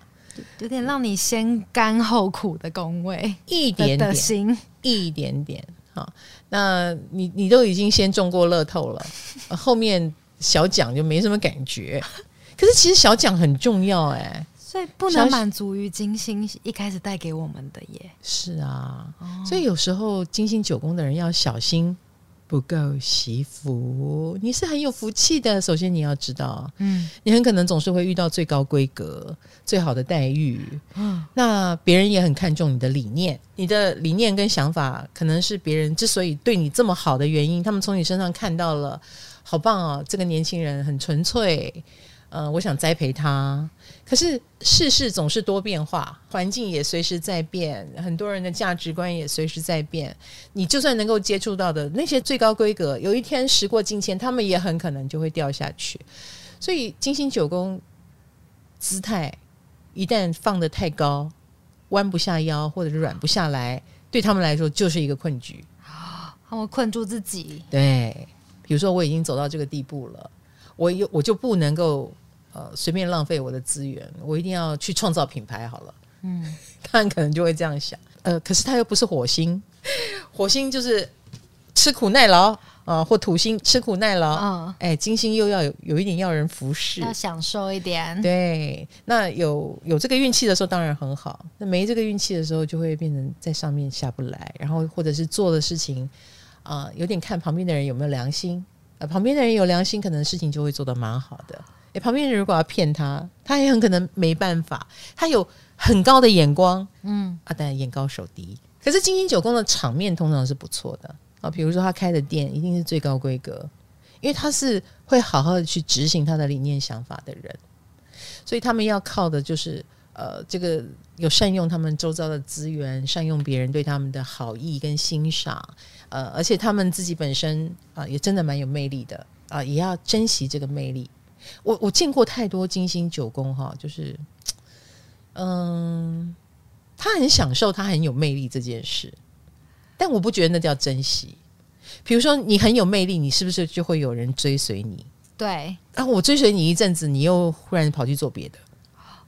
Speaker 1: 有点让你先甘后苦的工位，
Speaker 2: 一点点心，一点点。好，那你你都已经先中过乐透了，后面小奖就没什么感觉。可是其实小奖很重要哎、欸，
Speaker 1: 所以不能满足于金星一开始带给我们的耶。
Speaker 2: 是啊，哦、所以有时候金星九宫的人要小心。不够惜福，你是很有福气的。首先你要知道，嗯，你很可能总是会遇到最高规格、最好的待遇，嗯，那别人也很看重你的理念，你的理念跟想法，可能是别人之所以对你这么好的原因。他们从你身上看到了，好棒哦，这个年轻人很纯粹。嗯、呃，我想栽培他。可是世事总是多变化，环境也随时在变，很多人的价值观也随时在变。你就算能够接触到的那些最高规格，有一天时过境迁，他们也很可能就会掉下去。所以金星九宫姿态一旦放得太高，弯不下腰，或者是软不下来，对他们来说就是一个困局。
Speaker 1: 他们困住自己。
Speaker 2: 对，比如说我已经走到这个地步了，我有我就不能够呃随便浪费我的资源，我一定要去创造品牌好了。嗯，他可能就会这样想。呃，可是他又不是火星，火星就是吃苦耐劳。啊，或土星吃苦耐劳，嗯，哎，金星又要有有一点要人服侍，
Speaker 1: 要享受一点。
Speaker 2: 对，那有有这个运气的时候当然很好，那没这个运气的时候就会变成在上面下不来，然后或者是做的事情啊、呃，有点看旁边的人有没有良心，呃，旁边的人有良心，可能事情就会做得蛮好的。哎，旁边人如果要骗他，他也很可能没办法。他有很高的眼光，嗯，啊，当然眼高手低。可是金星九宫的场面通常是不错的。啊，比如说他开的店一定是最高规格，因为他是会好好的去执行他的理念想法的人，所以他们要靠的就是呃，这个有善用他们周遭的资源，善用别人对他们的好意跟欣赏，呃，而且他们自己本身啊、呃、也真的蛮有魅力的啊、呃，也要珍惜这个魅力。我我见过太多金星九宫哈，就是嗯，他很享受他很有魅力这件事。但我不觉得那叫珍惜。比如说，你很有魅力，你是不是就会有人追随你？
Speaker 1: 对。
Speaker 2: 啊，我追随你一阵子，你又忽然跑去做别的。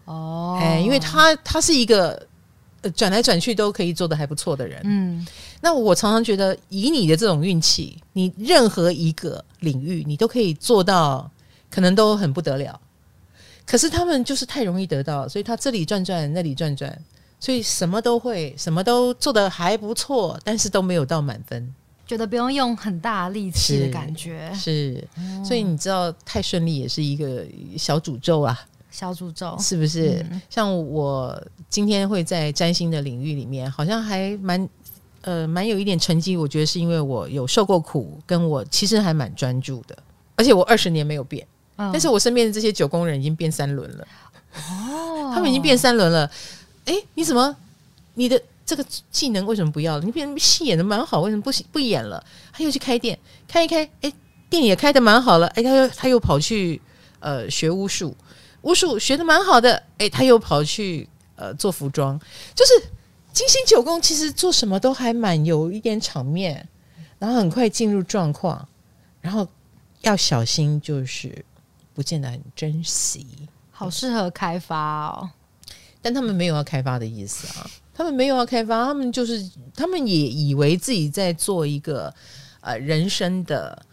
Speaker 1: 哦。
Speaker 2: 哎，因为他他是一个转来转去都可以做得还不错的人。嗯。那我常常觉得，以你的这种运气，你任何一个领域，你都可以做到，可能都很不得了。可是他们就是太容易得到，所以他这里转转，那里转转。所以什么都会，什么都做得还不错，但是都没有到满分，
Speaker 1: 觉得不用用很大力气的感觉
Speaker 2: 是，是、嗯。所以你知道，太顺利也是一个小诅咒啊，
Speaker 1: 小诅咒
Speaker 2: 是不是、嗯？像我今天会在占星的领域里面，好像还蛮呃蛮有一点成绩。我觉得是因为我有受过苦，跟我其实还蛮专注的，而且我二十年没有变、嗯，但是我身边的这些九宫人已经变三轮了哦，他们已经变三轮了。哎，你怎么？你的这个技能为什么不要了？你变戏演的蛮好，为什么不不演了？他又去开店，开一开，哎，店也开的蛮好了。哎，他又他又跑去呃学巫术，巫术学的蛮好的。哎，他又跑去呃做服装，就是金星九宫，其实做什么都还蛮有一点场面，然后很快进入状况，然后要小心，就是不见得很珍惜。
Speaker 1: 好适合开发哦。
Speaker 2: 但他们没有要开发的意思啊，他们没有要开发，他们就是他们也以为自己在做一个呃人生的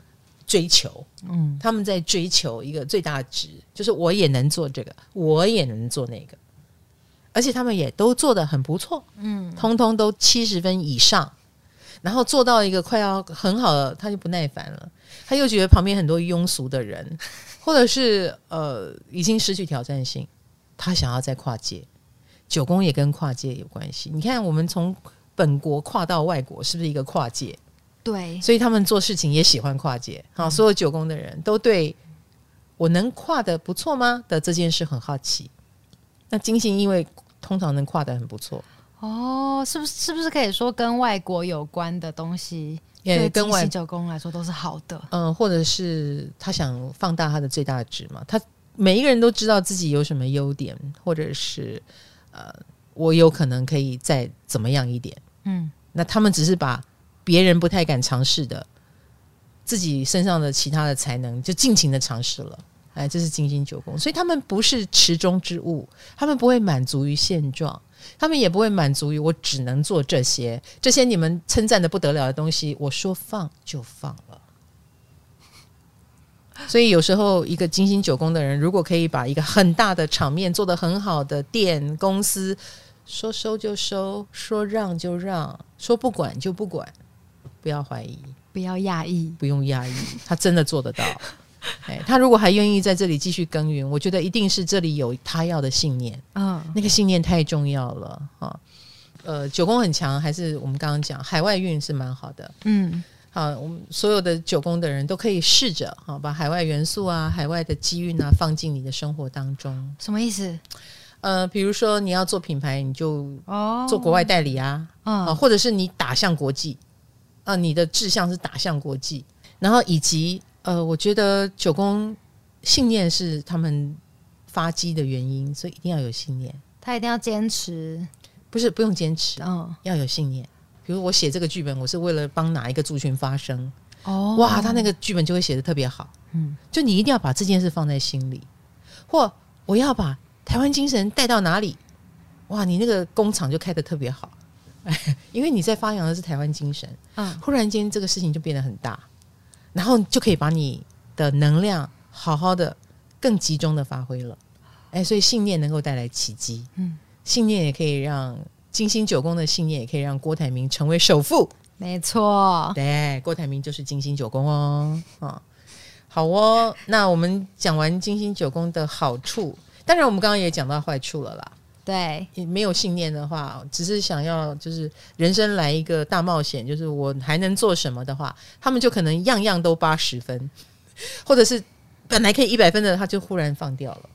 Speaker 2: 追求，嗯，他们在追求一个最大值，就是我也能做这个，我也能做那个，而且他们也都做的很不错，嗯，通通都七十分以上，然后做到一个快要很好的，他就不耐烦了，他又觉得旁边很多庸俗的人，或者是呃已经失去挑战性，他想要再跨界。九宫也跟跨界有关系。你看，我们从本国跨到外国，是不是一个跨界？
Speaker 1: 对，
Speaker 2: 所以他们做事情也喜欢跨界。好，所有九宫的人都对我能跨的不错吗的这件事很好奇。那金星因为通常能跨的很不错
Speaker 1: 哦，是不是？是不是可以说跟外国有关的东西，
Speaker 2: 也跟外
Speaker 1: 九宫来说都是好的？
Speaker 2: 嗯，或者是他想放大他的最大值嘛？他每一个人都知道自己有什么优点，或者是。呃，我有可能可以再怎么样一点，嗯，那他们只是把别人不太敢尝试的自己身上的其他的才能，就尽情的尝试了。哎，这是金星九宫，所以他们不是池中之物，他们不会满足于现状，他们也不会满足于我只能做这些，这些你们称赞的不得了的东西，我说放就放了。所以有时候，一个金星九宫的人，如果可以把一个很大的场面做得很好的店公司，说收就收，说让就让，说不管就不管，不要怀疑，
Speaker 1: 不要讶异，
Speaker 2: 不用讶异，他真的做得到。哎，他如果还愿意在这里继续耕耘，我觉得一定是这里有他要的信念。嗯，那个信念太重要了啊。呃，九宫很强，还是我们刚刚讲海外运是蛮好的。嗯。好，我们所有的九宫的人都可以试着哈，把海外元素啊、海外的机运啊放进你的生活当中。
Speaker 1: 什么意思？
Speaker 2: 呃，比如说你要做品牌，你就哦做国外代理啊，啊、哦，或者是你打向国际啊，你的志向是打向国际。然后以及呃，我觉得九宫信念是他们发迹的原因，所以一定要有信念。
Speaker 1: 他一定要坚持，
Speaker 2: 不是不用坚持，嗯、哦，要有信念。比如我写这个剧本，我是为了帮哪一个族群发声。哦，哇，他那个剧本就会写的特别好。嗯，就你一定要把这件事放在心里，或我要把台湾精神带到哪里，哇，你那个工厂就开得特别好，因为你在发扬的是台湾精神。嗯，忽然间这个事情就变得很大，然后就可以把你的能量好好的、更集中的发挥了。哎，所以信念能够带来奇迹。嗯，信念也可以让金星九宫的信念也可以让郭台铭成为首富。
Speaker 1: 没错，
Speaker 2: 对，郭台铭就是金星九宫哦，啊，好哦。那我们讲完金星九宫的好处，当然我们刚刚也讲到坏处了啦。
Speaker 1: 对，
Speaker 2: 没有信念的话，只是想要就是人生来一个大冒险，就是我还能做什么的话，他们就可能样样都八十分，或者是本来可以一百分的，他就忽然放掉了。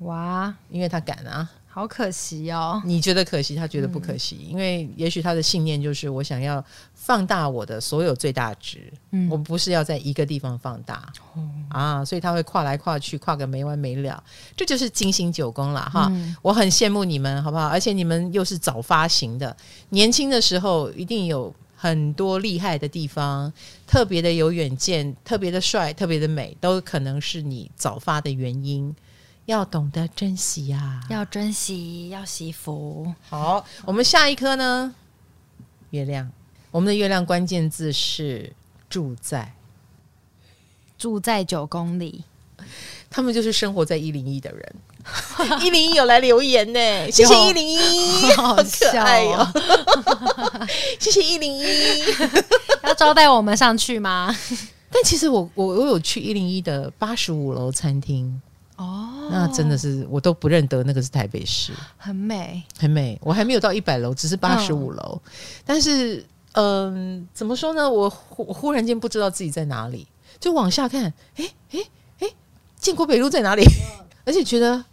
Speaker 2: 哇，因为他敢啊。
Speaker 1: 好可惜哦！
Speaker 2: 你觉得可惜，他觉得不可惜，嗯、因为也许他的信念就是我想要放大我的所有最大值，嗯，我不是要在一个地方放大，哦、啊，所以他会跨来跨去，跨个没完没了，这就是金星九宫了哈。嗯、我很羡慕你们，好不好？而且你们又是早发行的，年轻的时候一定有很多厉害的地方，特别的有远见，特别的帅，特别的美，都可能是你早发的原因。要懂得珍惜呀、啊，
Speaker 1: 要珍惜，要惜福。
Speaker 2: 好，我们下一颗呢？月亮，我们的月亮关键字是住在，
Speaker 1: 住在九宫里。
Speaker 2: 他们就是生活在一零一的人。一零一有来留言呢，谢谢一零一，
Speaker 1: 好可爱哟、
Speaker 2: 哦！谢谢一零一，
Speaker 1: 要招待我们上去吗？
Speaker 2: 但其实我我我有去一零一的八十五楼餐厅。哦，那真的是我都不认得那个是台北市，
Speaker 1: 很美，
Speaker 2: 很美。我还没有到一百楼，只是八十五楼。哦、但是，嗯、呃，怎么说呢？我忽忽然间不知道自己在哪里，就往下看，哎哎哎，建国北路在哪里？哦、而且觉得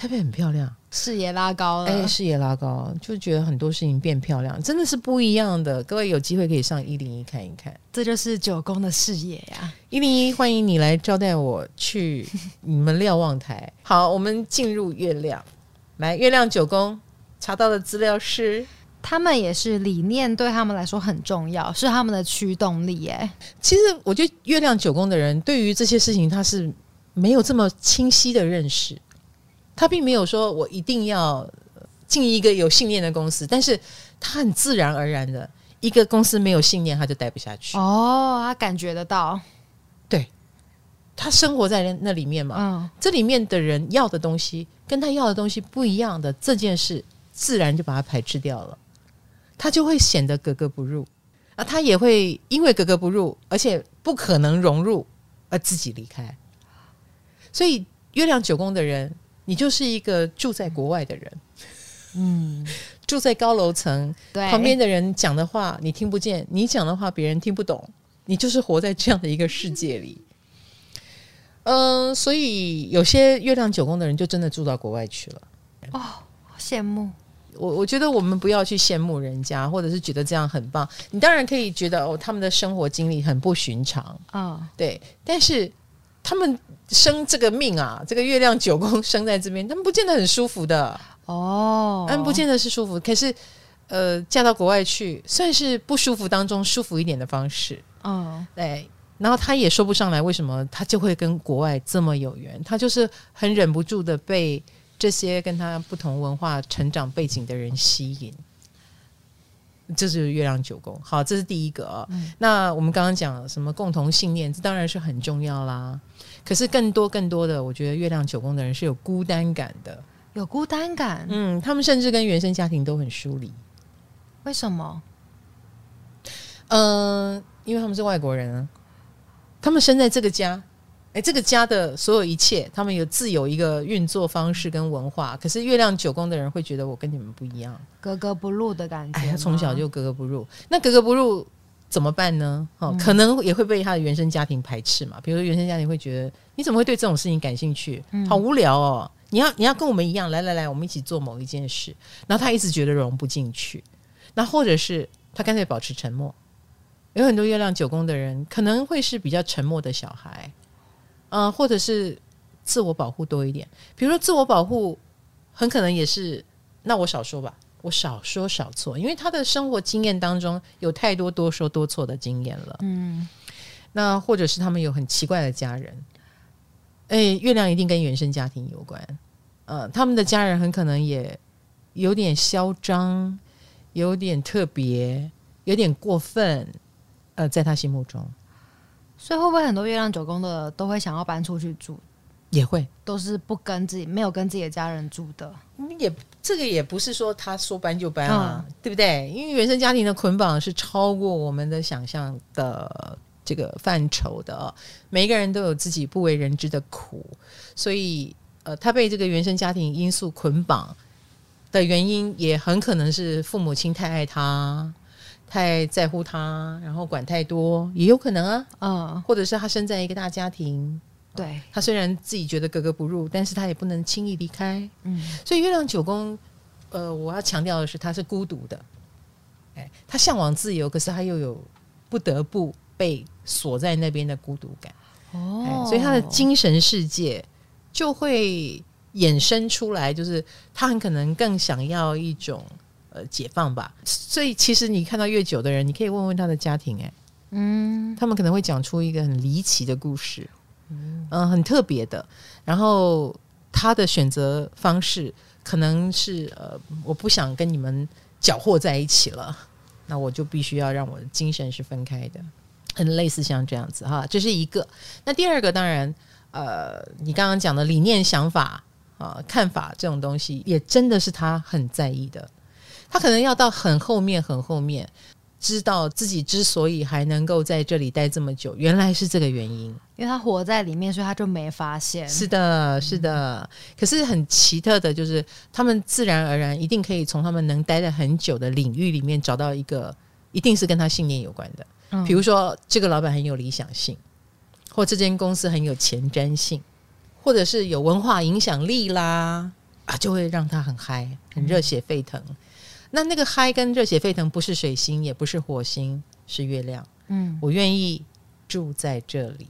Speaker 2: 台北很漂亮。
Speaker 1: 视野拉高了，
Speaker 2: 哎，视野拉高，就觉得很多事情变漂亮，真的是不一样的。各位有机会可以上一零一看一看，
Speaker 1: 这就是九宫的视野呀。
Speaker 2: 一零一欢迎你来招待我去你们瞭望台。好，我们进入月亮，来月亮九宫查到的资料是，
Speaker 1: 他们也是理念对他们来说很重要，是他们的驱动力。哎，
Speaker 2: 其实我觉得月亮九宫的人对于这些事情他是没有这么清晰的认识。他并没有说我一定要进一个有信念的公司，但是他很自然而然的，一个公司没有信念，他就待不下去。
Speaker 1: 哦，他感觉得到，
Speaker 2: 对，他生活在那里面嘛，嗯，这里面的人要的东西跟他要的东西不一样的这件事，自然就把他排斥掉了，他就会显得格格不入啊，他也会因为格格不入，而且不可能融入而自己离开。所以月亮九宫的人。你就是一个住在国外的人，嗯，住在高楼层，对，旁边的人讲的话你听不见，你讲的话别人听不懂，你就是活在这样的一个世界里。嗯、呃，所以有些月亮九宫的人就真的住到国外去了。
Speaker 1: 哦，好羡慕。
Speaker 2: 我我觉得我们不要去羡慕人家，或者是觉得这样很棒。你当然可以觉得哦，他们的生活经历很不寻常啊，哦、对，但是。他们生这个命啊，这个月亮九宫生在这边，他们不见得很舒服的哦，他们不见得是舒服。可是，呃，嫁到国外去，算是不舒服当中舒服一点的方式。哦，对。然后他也说不上来为什么他就会跟国外这么有缘，他就是很忍不住的被这些跟他不同文化成长背景的人吸引。这就是月亮九宫，好，这是第一个啊、哦。嗯、那我们刚刚讲什么共同信念，这当然是很重要啦。可是更多更多的，我觉得月亮九宫的人是有孤单感的，
Speaker 1: 有孤单感。
Speaker 2: 嗯，他们甚至跟原生家庭都很疏离。
Speaker 1: 为什么？
Speaker 2: 嗯、呃，因为他们是外国人啊，他们生在这个家。哎，这个家的所有一切，他们有自有一个运作方式跟文化。可是月亮九宫的人会觉得我跟你们不一样，
Speaker 1: 格格不入的感觉。
Speaker 2: 哎，从小就格格不入，那格格不入怎么办呢？哦，可能也会被他的原生家庭排斥嘛。比如说原生家庭会觉得你怎么会对这种事情感兴趣？好无聊哦！你要你要跟我们一样，来来来，我们一起做某一件事。然后他一直觉得融不进去，那或者是他干脆保持沉默。有很多月亮九宫的人可能会是比较沉默的小孩。嗯、呃，或者是自我保护多一点，比如说自我保护，很可能也是，那我少说吧，我少说少错，因为他的生活经验当中有太多多说多错的经验了。嗯，那或者是他们有很奇怪的家人，哎，月亮一定跟原生家庭有关。呃，他们的家人很可能也有点嚣张，有点特别，有点过分。呃，在他心目中，
Speaker 1: 所以会不会很多月亮九宫的都会想要搬出去住？
Speaker 2: 也会，
Speaker 1: 都是不跟自己没有跟自己的家人住的。
Speaker 2: 也这个也不是说他说搬就搬啊，嗯、对不对？因为原生家庭的捆绑是超过我们的想象的这个范畴的。每一个人都有自己不为人知的苦，所以呃，他被这个原生家庭因素捆绑的原因，也很可能是父母亲太爱他，太在乎他，然后管太多，也有可能啊。嗯，或者是他生在一个大家庭。
Speaker 1: 对，
Speaker 2: 他虽然自己觉得格格不入，但是他也不能轻易离开。嗯，所以月亮九宫，呃，我要强调的是，他是孤独的。哎，他向往自由，可是他又有不得不被锁在那边的孤独感。哦，所以他的精神世界就会衍生出来，就是他很可能更想要一种呃解放吧。所以其实你看到越久的人，你可以问问他的家庭，哎，嗯，他们可能会讲出一个很离奇的故事。嗯、很特别的。然后他的选择方式可能是呃，我不想跟你们搅和在一起了，那我就必须要让我的精神是分开的，很类似像这样子哈。这是一个。那第二个当然，呃，你刚刚讲的理念、想法啊、看法这种东西，也真的是他很在意的。他可能要到很后面、很后面。知道自己之所以还能够在这里待这么久，原来是这个原因，
Speaker 1: 因为他活在里面，所以他就没发现。
Speaker 2: 是的，是的。可是很奇特的，就是他们自然而然一定可以从他们能待的很久的领域里面找到一个，一定是跟他信念有关的。嗯，比如说这个老板很有理想性，或这间公司很有前瞻性，或者是有文化影响力啦，啊，就会让他很嗨，很热血沸腾。嗯那那个嗨跟热血沸腾不是水星，也不是火星，是月亮。嗯，我愿意住在这里，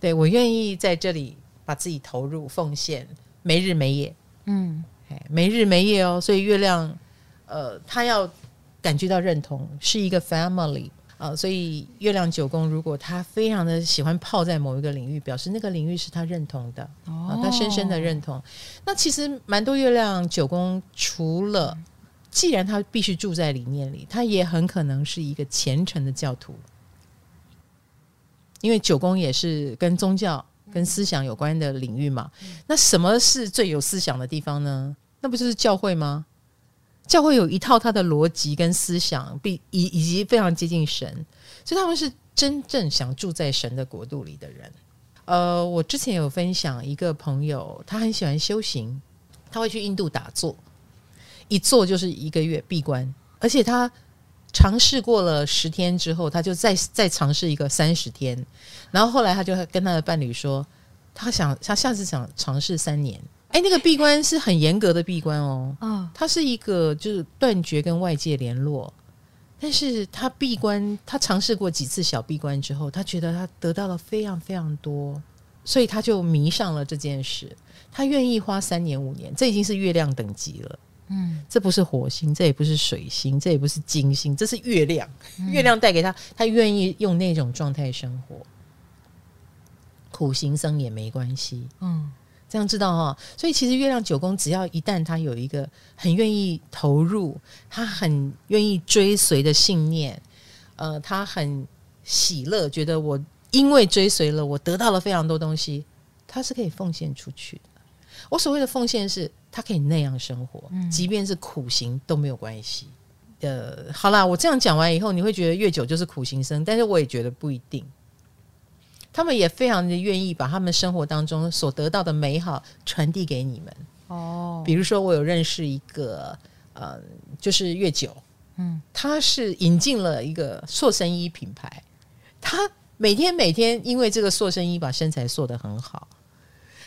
Speaker 2: 对，我愿意在这里把自己投入奉献，没日没夜。嗯，没日没夜哦。所以月亮，呃，他要感觉到认同，是一个 family 啊、呃。所以月亮九宫，如果他非常的喜欢泡在某一个领域，表示那个领域是他认同的，哦，他深深的认同。那其实蛮多月亮九宫，除了既然他必须住在里面里，他也很可能是一个虔诚的教徒，因为九宫也是跟宗教、跟思想有关的领域嘛。那什么是最有思想的地方呢？那不就是教会吗？教会有一套他的逻辑跟思想，并以以及非常接近神，所以他们是真正想住在神的国度里的人。呃，我之前有分享一个朋友，他很喜欢修行，他会去印度打坐。一做就是一个月闭关，而且他尝试过了十天之后，他就再再尝试一个三十天，然后后来他就跟他的伴侣说，他想他下次想尝试三年。哎，那个闭关是很严格的闭关哦，啊，他是一个就是断绝跟外界联络，但是他闭关，他尝试过几次小闭关之后，他觉得他得到了非常非常多，所以他就迷上了这件事，他愿意花三年五年，这已经是月亮等级了。嗯，这不是火星，这也不是水星，这也不是金星，这是月亮。嗯、月亮带给他，他愿意用那种状态生活，苦行僧也没关系。嗯，这样知道哈。所以其实月亮九宫，只要一旦他有一个很愿意投入，他很愿意追随的信念，呃，他很喜乐，觉得我因为追随了，我得到了非常多东西，他是可以奉献出去的。我所谓的奉献是。他可以那样生活，即便是苦行都没有关系。呃，好啦，我这样讲完以后，你会觉得越久就是苦行僧，但是我也觉得不一定。他们也非常的愿意把他们生活当中所得到的美好传递给你们。哦，比如说我有认识一个，呃，就是月九，嗯，他是引进了一个塑身衣品牌，他每天每天因为这个塑身衣把身材塑得很好，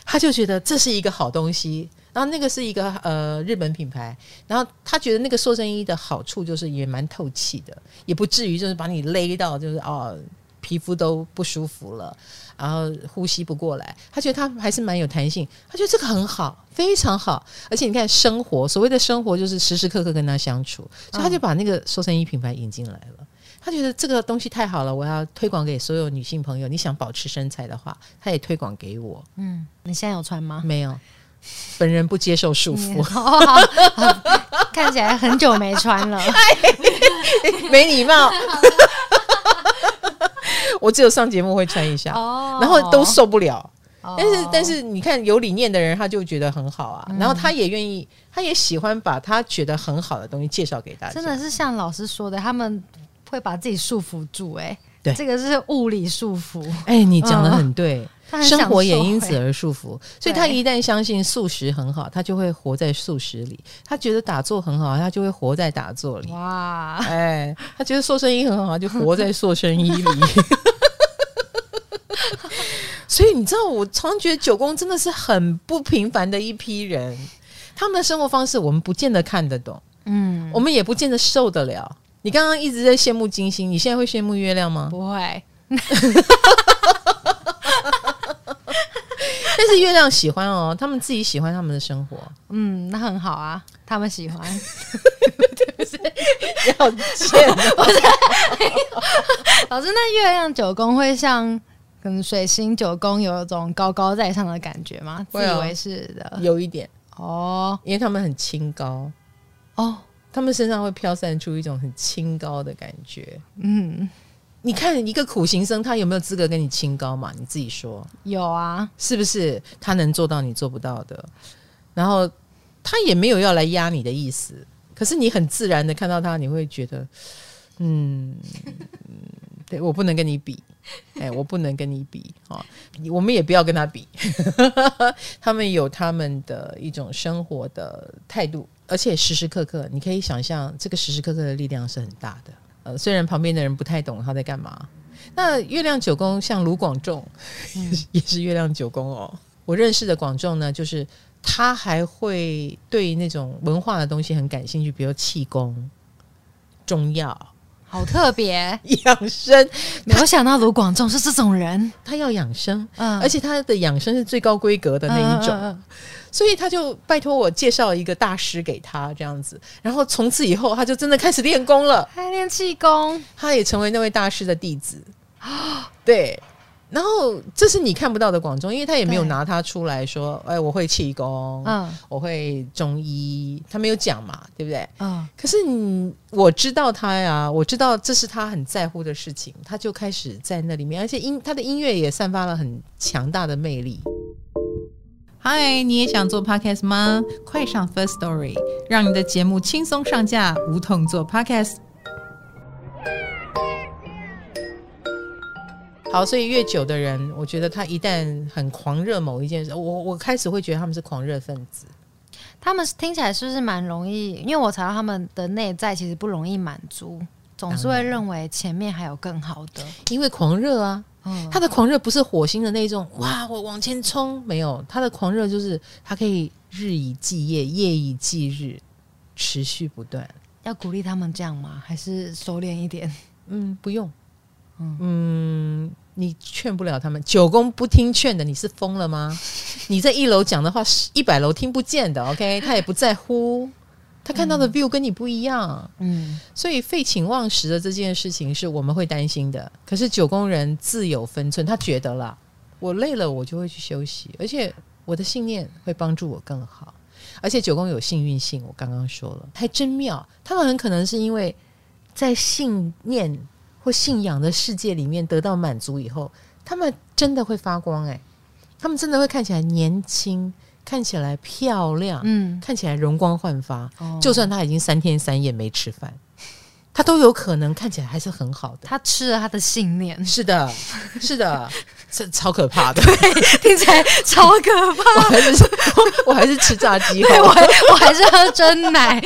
Speaker 2: 他就觉得这是一个好东西。然后那个是一个呃日本品牌，然后他觉得那个塑身衣的好处就是也蛮透气的，也不至于就是把你勒到就是哦皮肤都不舒服了，然后呼吸不过来，他觉得他还是蛮有弹性，他觉得这个很好，非常好。而且你看，生活所谓的生活就是时时刻刻跟他相处，所以他就把那个瘦身衣品牌引进来了。他觉得这个东西太好了，我要推广给所有女性朋友。你想保持身材的话，他也推广给我。嗯，
Speaker 1: 你现在有穿吗？
Speaker 2: 没有，本人不接受束缚。
Speaker 1: 看起来很久没穿了，
Speaker 2: 没礼貌。我只有上节目会穿一下，然后都受不了。但是，但是你看有理念的人，他就觉得很好啊。然后他也愿意，他也喜欢把他觉得很好的东西介绍给大家。
Speaker 1: 真的是像老师说的，他们。会把自己束缚住，哎，
Speaker 2: 对，
Speaker 1: 这个是物理束缚。
Speaker 2: 哎，你讲的很对，生活也因此而束缚。所以他一旦相信素食很好，他就会活在素食里；他觉得打坐很好，他就会活在打坐里。哇，哎，他觉得塑身衣很好，就活在塑身衣里。所以你知道，我常常觉得九宫真的是很不平凡的一批人，他们的生活方式我们不见得看得懂，嗯，我们也不见得受得了。你刚刚一直在羡慕金星，你现在会羡慕月亮吗？
Speaker 1: 不会，
Speaker 2: 但是月亮喜欢哦，他们自己喜欢他们的生活，
Speaker 1: 嗯，那很好啊，他们喜欢，
Speaker 2: 不 是要见
Speaker 1: 老师，那月亮九宫会像可能水星九宫有一种高高在上的感觉吗？自以为是的，
Speaker 2: 有一点。哦，因为他们很清高。哦。他们身上会飘散出一种很清高的感觉。嗯，你看一个苦行僧，他有没有资格跟你清高嘛？你自己说。
Speaker 1: 有啊，
Speaker 2: 是不是？他能做到你做不到的。然后他也没有要来压你的意思。可是你很自然的看到他，你会觉得，嗯，对，我不能跟你比。哎，我不能跟你比啊！我们也不要跟他比。他们有他们的一种生活的态度。而且时时刻刻，你可以想象，这个时时刻刻的力量是很大的。呃，虽然旁边的人不太懂他在干嘛。那月亮九宫像卢广仲，也是，也是月亮九宫哦。我认识的广仲呢，就是他还会对那种文化的东西很感兴趣，比如气功、中药。
Speaker 1: 好特别，
Speaker 2: 养生，
Speaker 1: 没有想到卢广仲是这种人，
Speaker 2: 他要养生，嗯，而且他的养生是最高规格的那一种，嗯嗯嗯，所以他就拜托我介绍一个大师给他这样子，然后从此以后他就真的开始练功了，
Speaker 1: 还练气功，
Speaker 2: 他也成为那位大师的弟子，对。然后这是你看不到的广州，因为他也没有拿他出来说，哎，我会气功，嗯，我会中医，他没有讲嘛，对不对？嗯。可是你我知道他呀，我知道这是他很在乎的事情，他就开始在那里面，而且音他的音乐也散发了很强大的魅力。嗨，你也想做 podcast 吗？快上 First Story，让你的节目轻松上架，无痛做 podcast。好，所以越久的人，我觉得他一旦很狂热某一件事，我我开始会觉得他们是狂热分子。
Speaker 1: 他们听起来是不是蛮容易？因为我查到他们的内在其实不容易满足，总是会认为前面还有更好的。
Speaker 2: 因为狂热啊，嗯，他的狂热不是火星的那种，哇，我往前冲，没有，他的狂热就是他可以日以继夜，夜以继日，持续不断。
Speaker 1: 要鼓励他们这样吗？还是收敛一点？
Speaker 2: 嗯，不用。嗯。嗯你劝不了他们，九宫不听劝的，你是疯了吗？你在一楼讲的话，一百楼听不见的。OK，他也不在乎，他看到的 view 跟你不一样。嗯，所以废寝忘食的这件事情是我们会担心的。可是九宫人自有分寸，他觉得啦，我累了，我就会去休息，而且我的信念会帮助我更好。而且九宫有幸运性，我刚刚说了，还真妙。他们很可能是因为在信念。或信仰的世界里面得到满足以后，他们真的会发光哎、欸，他们真的会看起来年轻，看起来漂亮，嗯，看起来容光焕发。哦、就算他已经三天三夜没吃饭，他都有可能看起来还是很好的。
Speaker 1: 他吃了他的信念，
Speaker 2: 是的，是的，这超可怕的，
Speaker 1: 对，听起来超可怕。
Speaker 2: 我还是我，我还是吃炸鸡，
Speaker 1: 对我我还是喝真奶。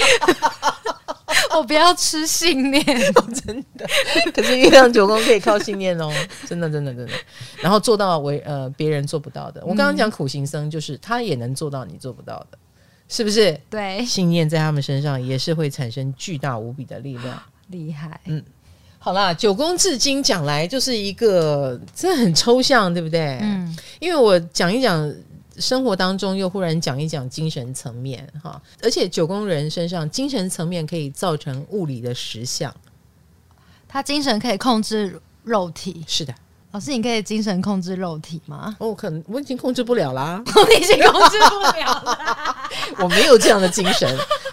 Speaker 1: 我不要吃信念，
Speaker 2: 真的。可是月亮九宫可以靠信念哦，真的，真的，真的。然后做到为呃别人做不到的。我刚刚讲苦行僧，就是他也能做到你做不到的，是不是？
Speaker 1: 对，
Speaker 2: 信念在他们身上也是会产生巨大无比的力量，
Speaker 1: 厉害。
Speaker 2: 嗯，好啦，九宫至今讲来就是一个真的很抽象，对不对？嗯，因为我讲一讲生活当中，又忽然讲一讲精神层面哈，而且九宫人身上精神层面可以造成物理的实相，
Speaker 1: 他精神可以控制肉体，
Speaker 2: 是的。
Speaker 1: 老师，你可以精神控制肉体吗？
Speaker 2: 哦，可能我已经控制不了啦，
Speaker 1: 我已经控制不了啦，
Speaker 2: 我没有这样的精神，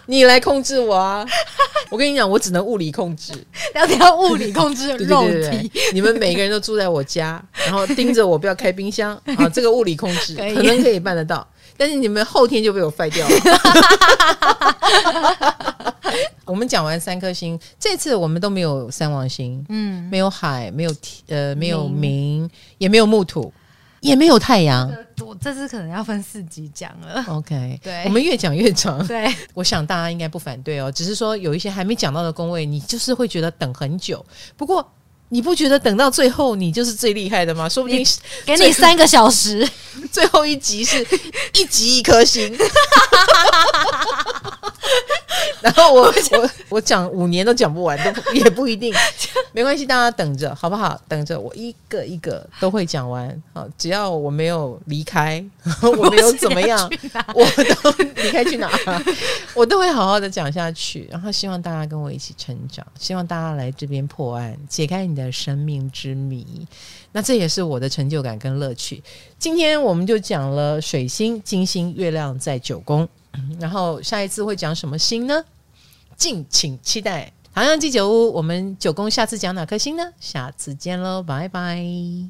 Speaker 2: 你来控制我啊！我跟你讲，我只能物理控制，
Speaker 1: 要要物理控制肉体。对对对对，
Speaker 2: 你们每个人都住在我家，然后盯着我不要开冰箱啊，这个物理控制可能可以办得到。但是你们后天就被我废掉了。我们讲完三颗星，这次我们都没有三王星，嗯，没有海，没有呃，没有明，也没有木土，也没有太阳。
Speaker 1: 我这次可能要分四集讲了。
Speaker 2: OK，对，我们越讲越长。
Speaker 1: 对，
Speaker 2: 我想大家应该不反对哦，只是说有一些还没讲到的宫位，你就是会觉得等很久。不过。你不觉得等到最后你就是最厉害的吗？说不定
Speaker 1: 给你三个小时，
Speaker 2: 最后一集是一集一颗星。然后我我我讲五年都讲不完，都也不一定，没关系，大家等着好不好？等着我一个一个都会讲完。好，只要我没有离开，我没有怎么样，我都离开去哪，我都会好好的讲下去。然后希望大家跟我一起成长，希望大家来这边破案，解开你的生命之谜。那这也是我的成就感跟乐趣。今天我们就讲了水星、金星、月亮在九宫。然后下一次会讲什么星呢？敬请期待。唐阳鸡酒屋，我们九宫下次讲哪颗星呢？下次见喽，拜拜。